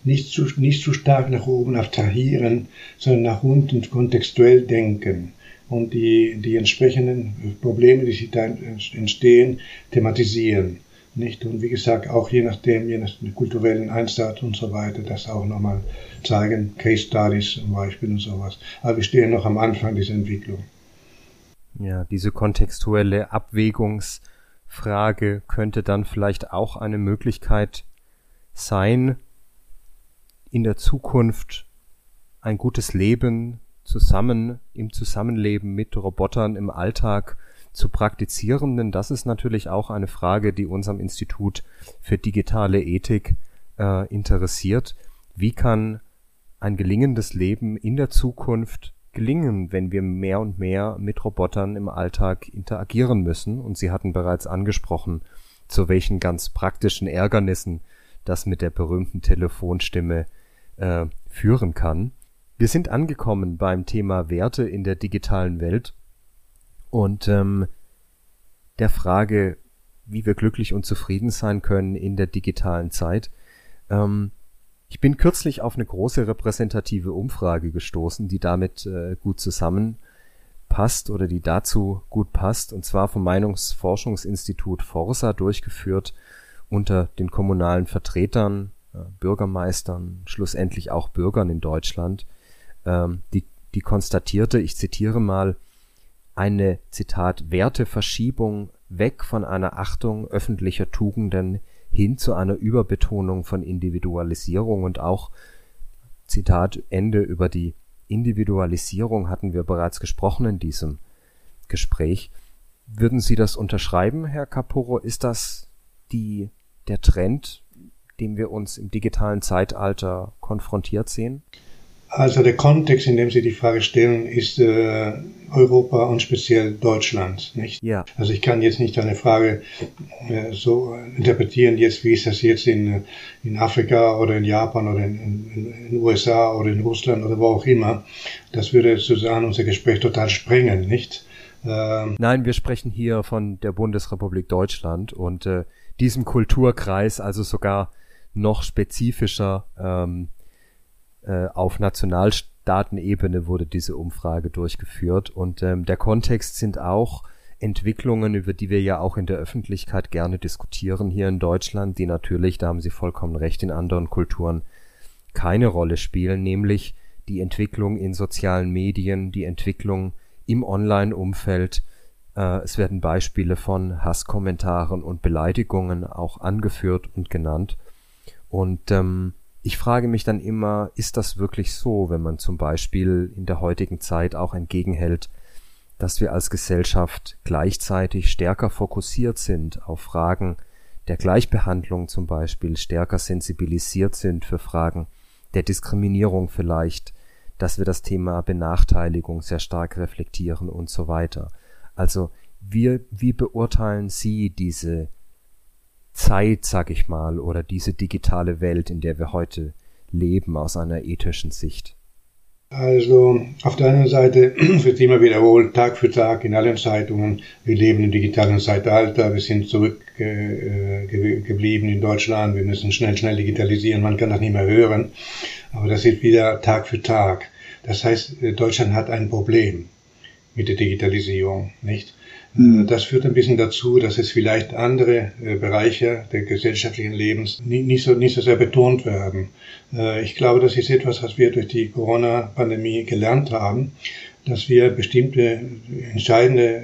nicht zu, nicht zu stark nach oben abstrahieren, sondern nach unten kontextuell denken und die, die entsprechenden Probleme, die sich da entstehen, thematisieren. Nicht? Und wie gesagt, auch je nachdem, je nach kulturellen Einsatz und so weiter, das auch nochmal zeigen, Case Studies zum Beispiel und sowas. Aber wir stehen noch am Anfang dieser Entwicklung. Ja, diese kontextuelle Abwägungsfrage könnte dann vielleicht auch eine Möglichkeit sein, in der Zukunft ein gutes Leben zusammen im Zusammenleben mit Robotern im Alltag zu praktizieren, denn das ist natürlich auch eine Frage, die unserem Institut für digitale Ethik äh, interessiert. Wie kann ein gelingendes Leben in der Zukunft gelingen, wenn wir mehr und mehr mit Robotern im Alltag interagieren müssen? Und Sie hatten bereits angesprochen, zu welchen ganz praktischen Ärgernissen das mit der berühmten Telefonstimme äh, führen kann. Wir sind angekommen beim Thema Werte in der digitalen Welt und ähm, der Frage, wie wir glücklich und zufrieden sein können in der digitalen Zeit. Ähm, ich bin kürzlich auf eine große repräsentative Umfrage gestoßen, die damit äh, gut zusammenpasst oder die dazu gut passt, und zwar vom Meinungsforschungsinstitut Forsa durchgeführt unter den kommunalen Vertretern äh, Bürgermeistern, schlussendlich auch Bürgern in Deutschland, ähm, die, die konstatierte, ich zitiere mal, eine, Zitat, Werteverschiebung weg von einer Achtung öffentlicher Tugenden hin zu einer Überbetonung von Individualisierung und auch, Zitat Ende, über die Individualisierung hatten wir bereits gesprochen in diesem Gespräch. Würden Sie das unterschreiben, Herr Caporo? Ist das die, der Trend, dem wir uns im digitalen Zeitalter konfrontiert sehen? Also der Kontext, in dem Sie die Frage stellen, ist äh, Europa und speziell Deutschland, nicht? Ja. Also ich kann jetzt nicht eine Frage äh, so interpretieren, jetzt wie ist das jetzt in, in Afrika oder in Japan oder in, in, in USA oder in Russland oder wo auch immer. Das würde sozusagen unser Gespräch total sprengen, nicht? Ähm, Nein, wir sprechen hier von der Bundesrepublik Deutschland und äh, diesem Kulturkreis, also sogar noch spezifischer ähm, äh, auf Nationalstaatenebene wurde diese Umfrage durchgeführt und ähm, der Kontext sind auch Entwicklungen, über die wir ja auch in der Öffentlichkeit gerne diskutieren hier in Deutschland, die natürlich, da haben Sie vollkommen recht, in anderen Kulturen keine Rolle spielen, nämlich die Entwicklung in sozialen Medien, die Entwicklung im Online-Umfeld. Äh, es werden Beispiele von Hasskommentaren und Beleidigungen auch angeführt und genannt. Und ähm, ich frage mich dann immer, ist das wirklich so, wenn man zum Beispiel in der heutigen Zeit auch entgegenhält, dass wir als Gesellschaft gleichzeitig stärker fokussiert sind auf Fragen der Gleichbehandlung zum Beispiel, stärker sensibilisiert sind für Fragen der Diskriminierung vielleicht, dass wir das Thema Benachteiligung sehr stark reflektieren und so weiter. Also wir, wie beurteilen Sie diese Zeit, sag ich mal, oder diese digitale Welt, in der wir heute leben, aus einer ethischen Sicht? Also auf der einen Seite wird immer wiederholt, Tag für Tag in allen Zeitungen, wir leben im digitalen Zeitalter, wir sind zurückgeblieben äh, in Deutschland, wir müssen schnell, schnell digitalisieren, man kann das nicht mehr hören, aber das ist wieder Tag für Tag. Das heißt, äh, Deutschland hat ein Problem mit der Digitalisierung, nicht? Äh, das führt ein bisschen dazu, dass es vielleicht andere äh, Bereiche des gesellschaftlichen Lebens nicht so, nicht so sehr betont werden. Äh, ich glaube, das ist etwas, was wir durch die Corona-Pandemie gelernt haben, dass wir bestimmte entscheidende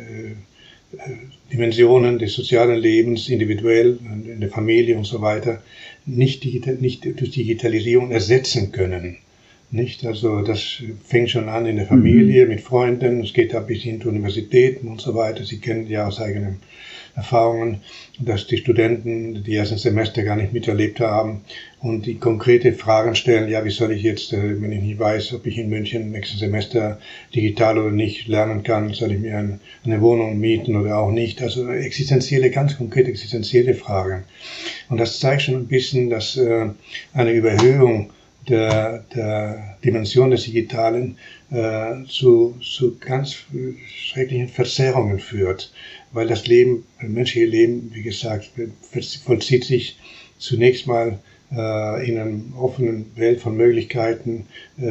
Dimensionen des sozialen Lebens, individuell, in der Familie und so weiter, nicht, nicht durch Digitalisierung ersetzen können. Nicht? Also das fängt schon an in der Familie, mhm. mit Freunden, es geht da bis hin zu Universitäten und so weiter. Sie kennen ja aus eigenen Erfahrungen, dass die Studenten die ersten Semester gar nicht miterlebt haben und die konkrete Fragen stellen, ja, wie soll ich jetzt, äh, wenn ich nicht weiß, ob ich in München im nächsten Semester digital oder nicht lernen kann, soll ich mir eine Wohnung mieten oder auch nicht? Also existenzielle, ganz konkrete existenzielle Fragen. Und das zeigt schon ein bisschen, dass äh, eine Überhöhung der, der Dimension des Digitalen äh, zu, zu ganz schrecklichen Verzerrungen führt, weil das Leben, das menschliche Leben, wie gesagt, vollzieht sich zunächst mal äh, in einer offenen Welt von Möglichkeiten. Äh,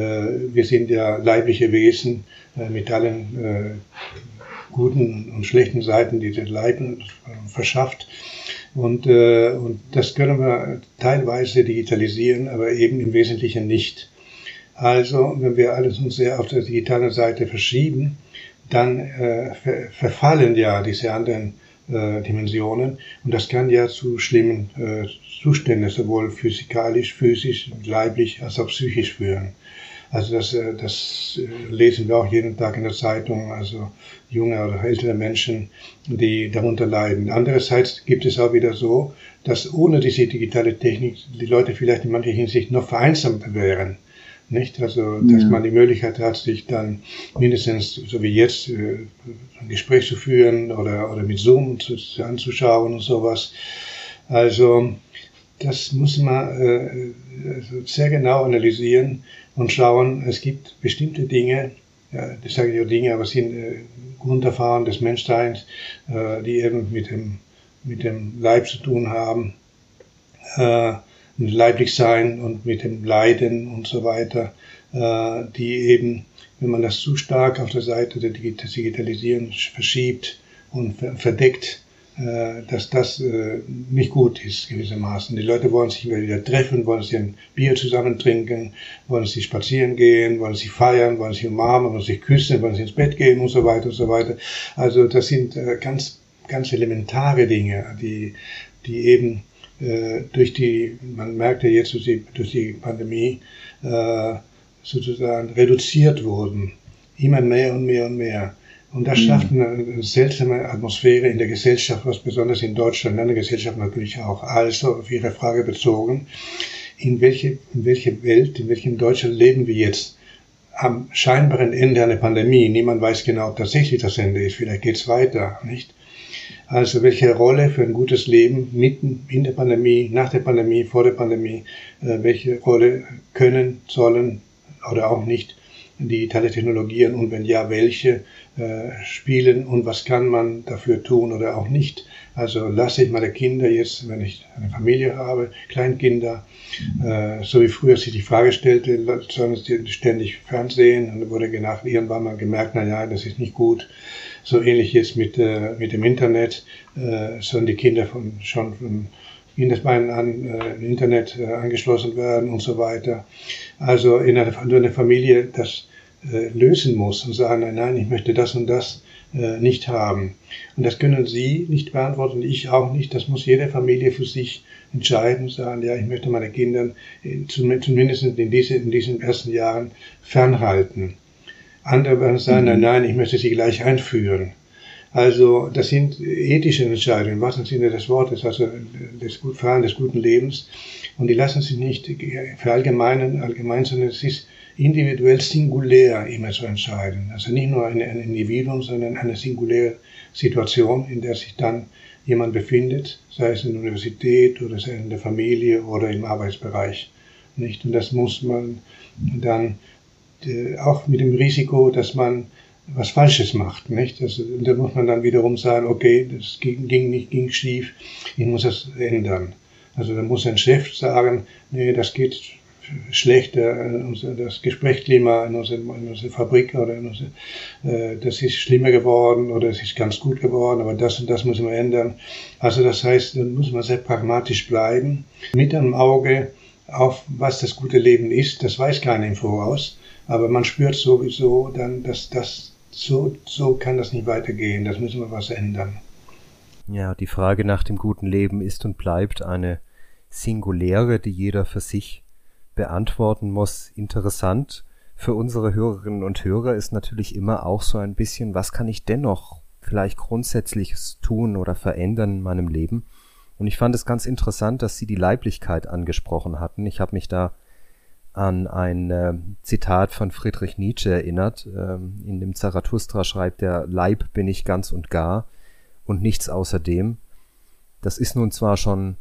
wir sind ja leibliche Wesen äh, mit allen äh, guten und schlechten Seiten, die der Leib äh, verschafft. Und, äh, und das können wir teilweise digitalisieren, aber eben im Wesentlichen nicht. Also, wenn wir alles uns sehr auf der digitalen Seite verschieben, dann äh, ver verfallen ja diese anderen äh, Dimensionen und das kann ja zu schlimmen äh, Zuständen, sowohl physikalisch, physisch, leiblich als auch psychisch führen. Also das, äh, das äh, lesen wir auch jeden Tag in der Zeitung, also junge oder ältere Menschen, die darunter leiden. Andererseits gibt es auch wieder so, dass ohne diese digitale Technik die Leute vielleicht in mancher Hinsicht noch vereinsamt wären. Nicht? Also, dass ja. man die Möglichkeit hat, sich dann mindestens, so wie jetzt, äh, ein Gespräch zu führen oder, oder mit Zoom zu, anzuschauen und sowas. Also, das muss man äh, sehr genau analysieren und schauen, es gibt bestimmte Dinge, ja, das sage ich auch Dinge, aber es sind äh, Grunderfahrungen des Menschseins, äh, die eben mit dem, mit dem Leib zu tun haben, äh, mit Leiblichsein und mit dem Leiden und so weiter, äh, die eben, wenn man das zu stark auf der Seite der Digitalisierung verschiebt und verdeckt, dass das äh, nicht gut ist gewissermaßen. Die Leute wollen sich wieder treffen, wollen sich ein Bier zusammen trinken, wollen sich spazieren gehen, wollen sich feiern, wollen sich umarmen, wollen sich küssen, wollen sich ins Bett gehen und so weiter und so weiter. Also das sind äh, ganz, ganz elementare Dinge, die, die eben durch die, man merkt ja jetzt durch die, durch die Pandemie, sozusagen reduziert wurden. Immer mehr und mehr und mehr. Und das schafft eine seltsame Atmosphäre in der Gesellschaft, was besonders in Deutschland, in der Gesellschaft natürlich auch. Also auf Ihre Frage bezogen, in welche, in welche Welt, in welchem Deutschland leben wir jetzt? Am scheinbaren Ende einer Pandemie. Niemand weiß genau, ob tatsächlich das Ende ist. Vielleicht geht es weiter, nicht? Also welche Rolle für ein gutes Leben mitten in der Pandemie, nach der Pandemie, vor der Pandemie, äh, welche Rolle können, sollen oder auch nicht digitale Technologien und wenn ja, welche spielen und was kann man dafür tun oder auch nicht. Also lasse ich meine Kinder jetzt, wenn ich eine Familie habe, Kleinkinder, äh, so wie früher sich die Frage stellte, sollen sie ständig Fernsehen und wurde gedacht, irgendwann mal gemerkt, na ja, das ist nicht gut. So ähnlich jetzt mit, äh, mit dem Internet, äh, sollen die Kinder von, schon von Kindesbeinen an äh, Internet äh, angeschlossen werden und so weiter. Also in einer, eine Familie das äh, lösen muss und sagen, nein, nein, ich möchte das und das äh, nicht haben. Und das können Sie nicht beantworten, ich auch nicht. Das muss jede Familie für sich entscheiden und sagen, ja, ich möchte meine Kinder zumindest in, diese, in diesen ersten Jahren fernhalten. Andere werden sagen, nein, nein, ich möchte sie gleich einführen. Also das sind ethische Entscheidungen, was im Sinne des Wortes, also des Fahren des guten Lebens. Und die lassen sich nicht verallgemeinern, allgemein, sondern es ist individuell singulär immer zu entscheiden. Also nicht nur ein, ein Individuum, sondern eine singuläre Situation, in der sich dann jemand befindet, sei es in der Universität oder sei es in der Familie oder im Arbeitsbereich. Nicht? Und das muss man dann äh, auch mit dem Risiko, dass man was Falsches macht, nicht? Also, da muss man dann wiederum sagen, okay, das ging, ging nicht, ging schief, ich muss das ändern. Also da muss ein Chef sagen, nee, das geht schlechter, äh, das Gesprächsklima in unserer, in unserer Fabrik oder in unserer, äh, das ist schlimmer geworden oder es ist ganz gut geworden, aber das und das müssen wir ändern. Also das heißt, dann muss man sehr pragmatisch bleiben, mit einem Auge auf, was das gute Leben ist, das weiß keiner im Voraus, aber man spürt sowieso dann, dass das so, so kann das nicht weitergehen, das müssen wir was ändern. Ja, die Frage nach dem guten Leben ist und bleibt eine singuläre, die jeder für sich beantworten muss. Interessant für unsere Hörerinnen und Hörer ist natürlich immer auch so ein bisschen, was kann ich dennoch vielleicht grundsätzliches tun oder verändern in meinem Leben? Und ich fand es ganz interessant, dass Sie die Leiblichkeit angesprochen hatten. Ich habe mich da an ein äh, Zitat von Friedrich Nietzsche erinnert. Ähm, in dem Zarathustra schreibt er, Leib bin ich ganz und gar und nichts außerdem. Das ist nun zwar schon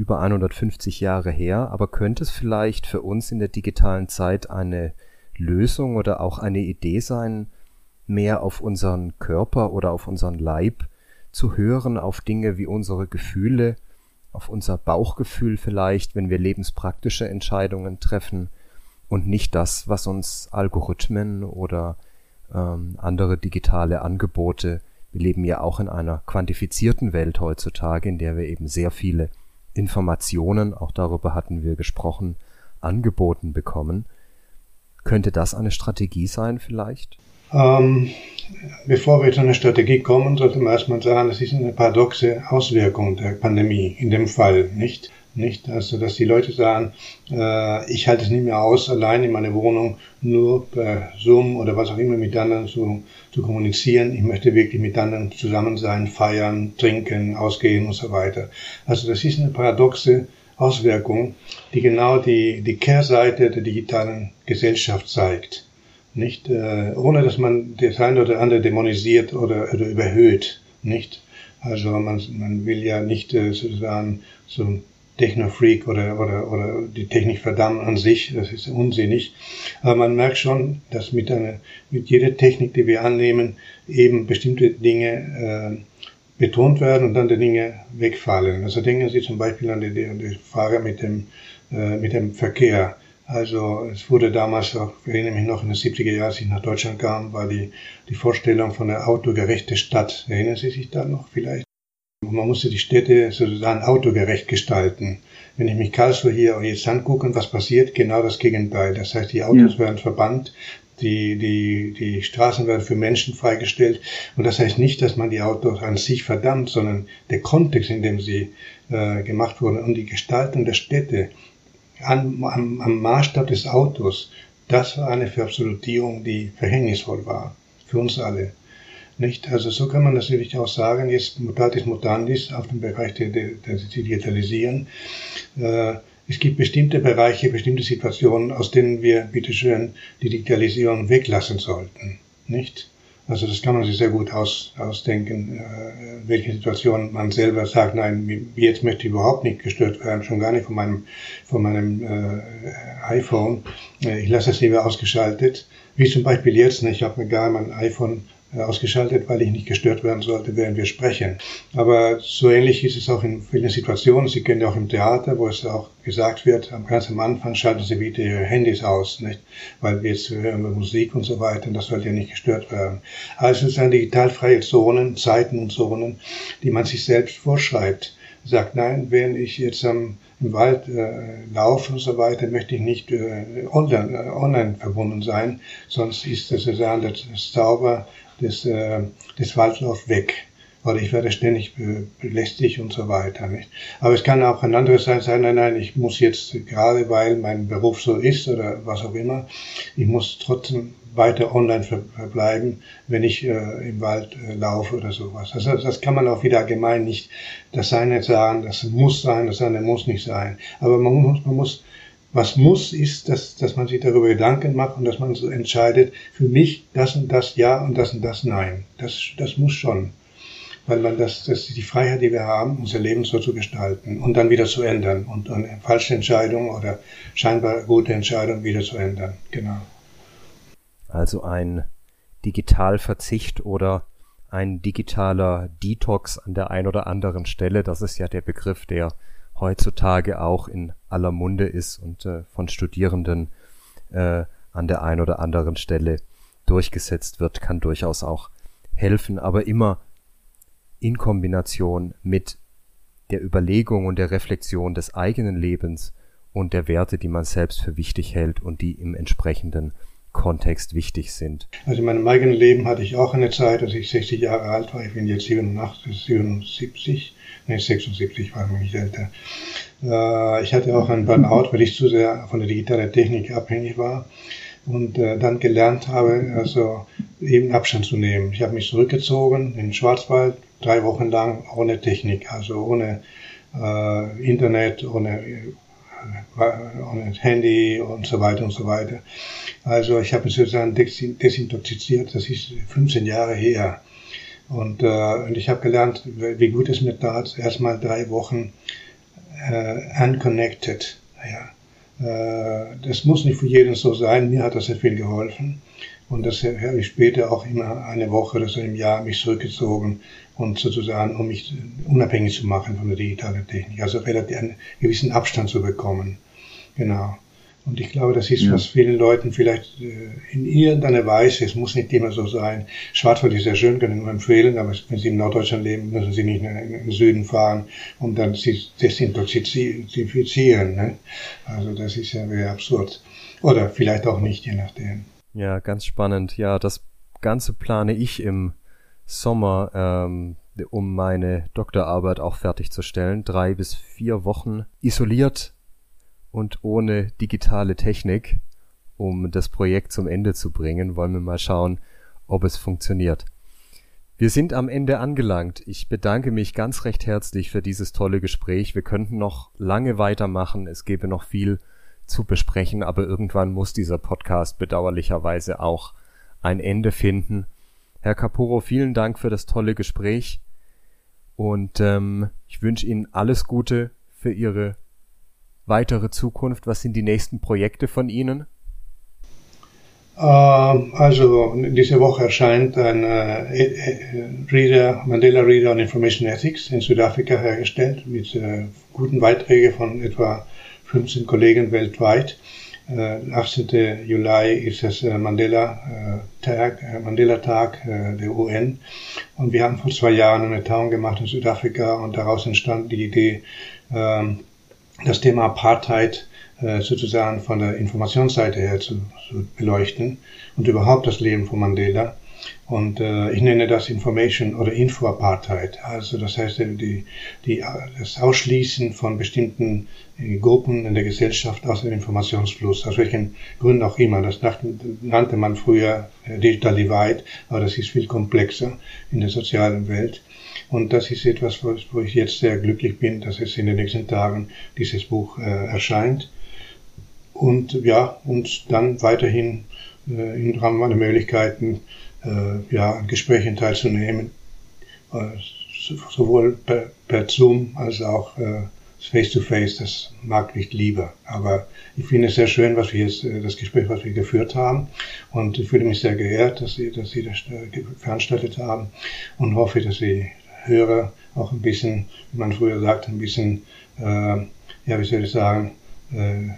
über 150 Jahre her, aber könnte es vielleicht für uns in der digitalen Zeit eine Lösung oder auch eine Idee sein, mehr auf unseren Körper oder auf unseren Leib zu hören, auf Dinge wie unsere Gefühle, auf unser Bauchgefühl vielleicht, wenn wir lebenspraktische Entscheidungen treffen und nicht das, was uns Algorithmen oder ähm, andere digitale Angebote, wir leben ja auch in einer quantifizierten Welt heutzutage, in der wir eben sehr viele Informationen, auch darüber hatten wir gesprochen, angeboten bekommen. Könnte das eine Strategie sein vielleicht? Ähm, bevor wir zu einer Strategie kommen, sollte man erstmal sagen, es ist eine paradoxe Auswirkung der Pandemie in dem Fall, nicht? Nicht, also dass die Leute sagen, äh, ich halte es nicht mehr aus, allein in meiner Wohnung nur per Zoom oder was auch immer mit anderen zu, zu kommunizieren. Ich möchte wirklich mit anderen zusammen sein, feiern, trinken, ausgehen und so weiter. Also das ist eine paradoxe Auswirkung, die genau die, die Kehrseite der digitalen Gesellschaft zeigt. Nicht, äh, ohne dass man das eine oder andere dämonisiert oder, oder überhöht. Nicht? Also man, man will ja nicht äh, sozusagen so Techno-Freak oder, oder, oder die Technik verdammen an sich, das ist unsinnig. Aber man merkt schon, dass mit, einer, mit jeder Technik, die wir annehmen, eben bestimmte Dinge äh, betont werden und dann die Dinge wegfallen. Also denken Sie zum Beispiel an die, die Frage mit dem, äh, mit dem Verkehr. Also es wurde damals, ich erinnere mich noch in den 70er Jahren, als ich nach Deutschland kam, war die, die Vorstellung von der autogerechten Stadt. Erinnern Sie sich da noch vielleicht? Man musste die Städte sozusagen autogerecht gestalten. Wenn ich mich Karlsruhe hier jetzt angucke, was passiert? Genau das Gegenteil. Das heißt, die Autos ja. werden verbannt, die, die, die Straßen werden für Menschen freigestellt. Und das heißt nicht, dass man die Autos an sich verdammt, sondern der Kontext, in dem sie äh, gemacht wurden und die Gestaltung der Städte am, am, am Maßstab des Autos, das war eine Verabsolutierung, die verhängnisvoll war. Für uns alle. Nicht? Also so kann man natürlich auch sagen, jetzt mutatis mutandis auf dem Bereich der, der, der Digitalisierung. Äh, es gibt bestimmte Bereiche, bestimmte Situationen, aus denen wir, bitteschön, die Digitalisierung weglassen sollten. Nicht? Also das kann man sich sehr gut aus, ausdenken, äh, welche Situation man selber sagt, nein, jetzt möchte ich überhaupt nicht gestört werden, schon gar nicht von meinem, von meinem äh, iPhone. Äh, ich lasse es lieber ausgeschaltet. Wie zum Beispiel jetzt, ne, ich habe mir gar mein iPhone ausgeschaltet, weil ich nicht gestört werden sollte, während wir sprechen. Aber so ähnlich ist es auch in vielen Situationen. Sie kennen ja auch im Theater, wo es auch gesagt wird, ganz am Anfang schalten Sie bitte Ihre Handys aus, nicht? Weil jetzt hören wir Musik und so weiter und das sollte ja nicht gestört werden. Also es sind digitalfreie Zonen, Zeiten und Zonen, die man sich selbst vorschreibt. sagt, nein, wenn ich jetzt am, im Wald äh, laufe und so weiter, möchte ich nicht äh, online, äh, online verbunden sein, sonst ist das, das, das Zauber des, äh, des Waldlaufs weg oder ich werde ständig belästigt und so weiter. Nicht? Aber es kann auch ein anderes sein, sein, nein, nein, ich muss jetzt, gerade weil mein Beruf so ist oder was auch immer, ich muss trotzdem weiter online verbleiben, wenn ich äh, im Wald äh, laufe oder sowas. Also das kann man auch wieder allgemein nicht das eine sagen, das muss sein, das eine muss nicht sein. Aber man muss, man muss was muss, ist, dass, dass man sich darüber Gedanken macht und dass man so entscheidet, für mich das und das ja und das und das nein. Das, das muss schon weil man das, das ist die Freiheit, die wir haben, unser Leben so zu gestalten und dann wieder zu ändern und eine falsche Entscheidung oder scheinbar gute Entscheidung wieder zu ändern. Genau. Also ein Digitalverzicht oder ein digitaler Detox an der einen oder anderen Stelle, das ist ja der Begriff, der heutzutage auch in aller Munde ist und äh, von Studierenden äh, an der einen oder anderen Stelle durchgesetzt wird, kann durchaus auch helfen, aber immer in Kombination mit der Überlegung und der Reflexion des eigenen Lebens und der Werte, die man selbst für wichtig hält und die im entsprechenden Kontext wichtig sind. Also in meinem eigenen Leben hatte ich auch eine Zeit, als ich 60 Jahre alt war. Ich bin jetzt 87, 77, nee, 76 war ich nicht älter. Äh, ich hatte auch einen Burnout, weil ich zu sehr von der digitalen Technik abhängig war und äh, dann gelernt habe, also eben Abstand zu nehmen. Ich habe mich zurückgezogen in den Schwarzwald, drei Wochen lang ohne Technik, also ohne äh, Internet, ohne, äh, ohne Handy und so weiter und so weiter. Also ich habe mich sozusagen desintoxiziert, das ist 15 Jahre her. Und, äh, und ich habe gelernt, wie gut es mir tat, erstmal drei Wochen äh, unconnected. Ja äh, das muss nicht für jeden so sein. Mir hat das sehr viel geholfen. Und das habe ich später auch immer eine Woche oder so im Jahr mich zurückgezogen und sozusagen, um mich unabhängig zu machen von der digitalen Technik. Also relativ einen gewissen Abstand zu bekommen. Genau. Und ich glaube, das ist, ja. was vielen Leuten vielleicht äh, in irgendeiner Weise, es muss nicht immer so sein. Schwarzwald ist sehr schön, kann ich nur empfehlen, aber wenn Sie in Norddeutschland leben, müssen Sie nicht in den Süden fahren, um dann sich desintoxifizieren. Ne? Also das ist ja sehr absurd. Oder vielleicht auch nicht, je nachdem. Ja, ganz spannend. Ja, das Ganze plane ich im Sommer, ähm, um meine Doktorarbeit auch fertigzustellen. Drei bis vier Wochen isoliert und ohne digitale Technik, um das Projekt zum Ende zu bringen, wollen wir mal schauen, ob es funktioniert. Wir sind am Ende angelangt. Ich bedanke mich ganz recht herzlich für dieses tolle Gespräch. Wir könnten noch lange weitermachen. Es gäbe noch viel zu besprechen, aber irgendwann muss dieser Podcast bedauerlicherweise auch ein Ende finden. Herr Caporo, vielen Dank für das tolle Gespräch und ähm, ich wünsche Ihnen alles Gute für Ihre weitere Zukunft? Was sind die nächsten Projekte von Ihnen? Ähm, also diese Woche erscheint ein äh, Reader, Mandela Reader on Information Ethics in Südafrika hergestellt mit äh, guten Beiträgen von etwa 15 Kollegen weltweit. 18. Äh, Juli ist das Mandela Tag, Mandela Tag der UN. Und wir haben vor zwei Jahren eine Tagung gemacht in Südafrika und daraus entstand die Idee, ähm, das Thema Apartheid äh, sozusagen von der Informationsseite her zu, zu, beleuchten und überhaupt das Leben von Mandela. Und äh, ich nenne das Information oder Info-Apartheid. Also das heißt die, die, das Ausschließen von bestimmten äh, Gruppen in der Gesellschaft aus dem Informationsfluss, aus welchen Gründen auch immer. Das nannte man früher äh, Digital Divide, aber das ist viel komplexer in der sozialen Welt. Und das ist etwas, wo ich jetzt sehr glücklich bin, dass es in den nächsten Tagen dieses Buch äh, erscheint. Und ja, und dann weiterhin äh, im Rahmen meiner Möglichkeiten äh, ja, an Gesprächen teilzunehmen, äh, sowohl per, per Zoom als auch äh, Face-to-Face, das mag ich lieber. Aber ich finde es sehr schön, was wir jetzt, äh, das Gespräch, was wir geführt haben. Und ich fühle mich sehr geehrt, dass Sie, dass Sie das äh, veranstaltet haben und hoffe, dass Sie Hörer auch ein bisschen, wie man früher sagt, ein bisschen, äh, ja, wie soll ich sagen, äh,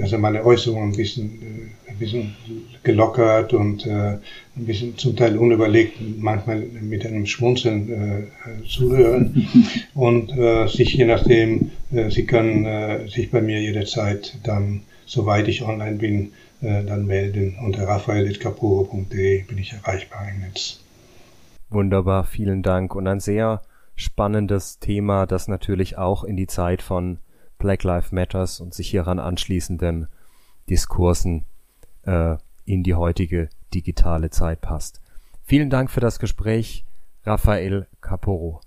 also meine Äußerungen ein bisschen, äh, ein bisschen gelockert und äh, ein bisschen zum Teil unüberlegt, manchmal mit einem Schmunzeln äh, zuhören und äh, sich je nachdem, äh, Sie können äh, sich bei mir jederzeit dann, soweit ich online bin, dann melden. Unter raphael.capuro.de bin ich erreichbar im Netz. Wunderbar, vielen Dank und ein sehr spannendes Thema, das natürlich auch in die Zeit von Black Lives Matters und sich hieran anschließenden Diskursen äh, in die heutige digitale Zeit passt. Vielen Dank für das Gespräch, Raphael Caporo.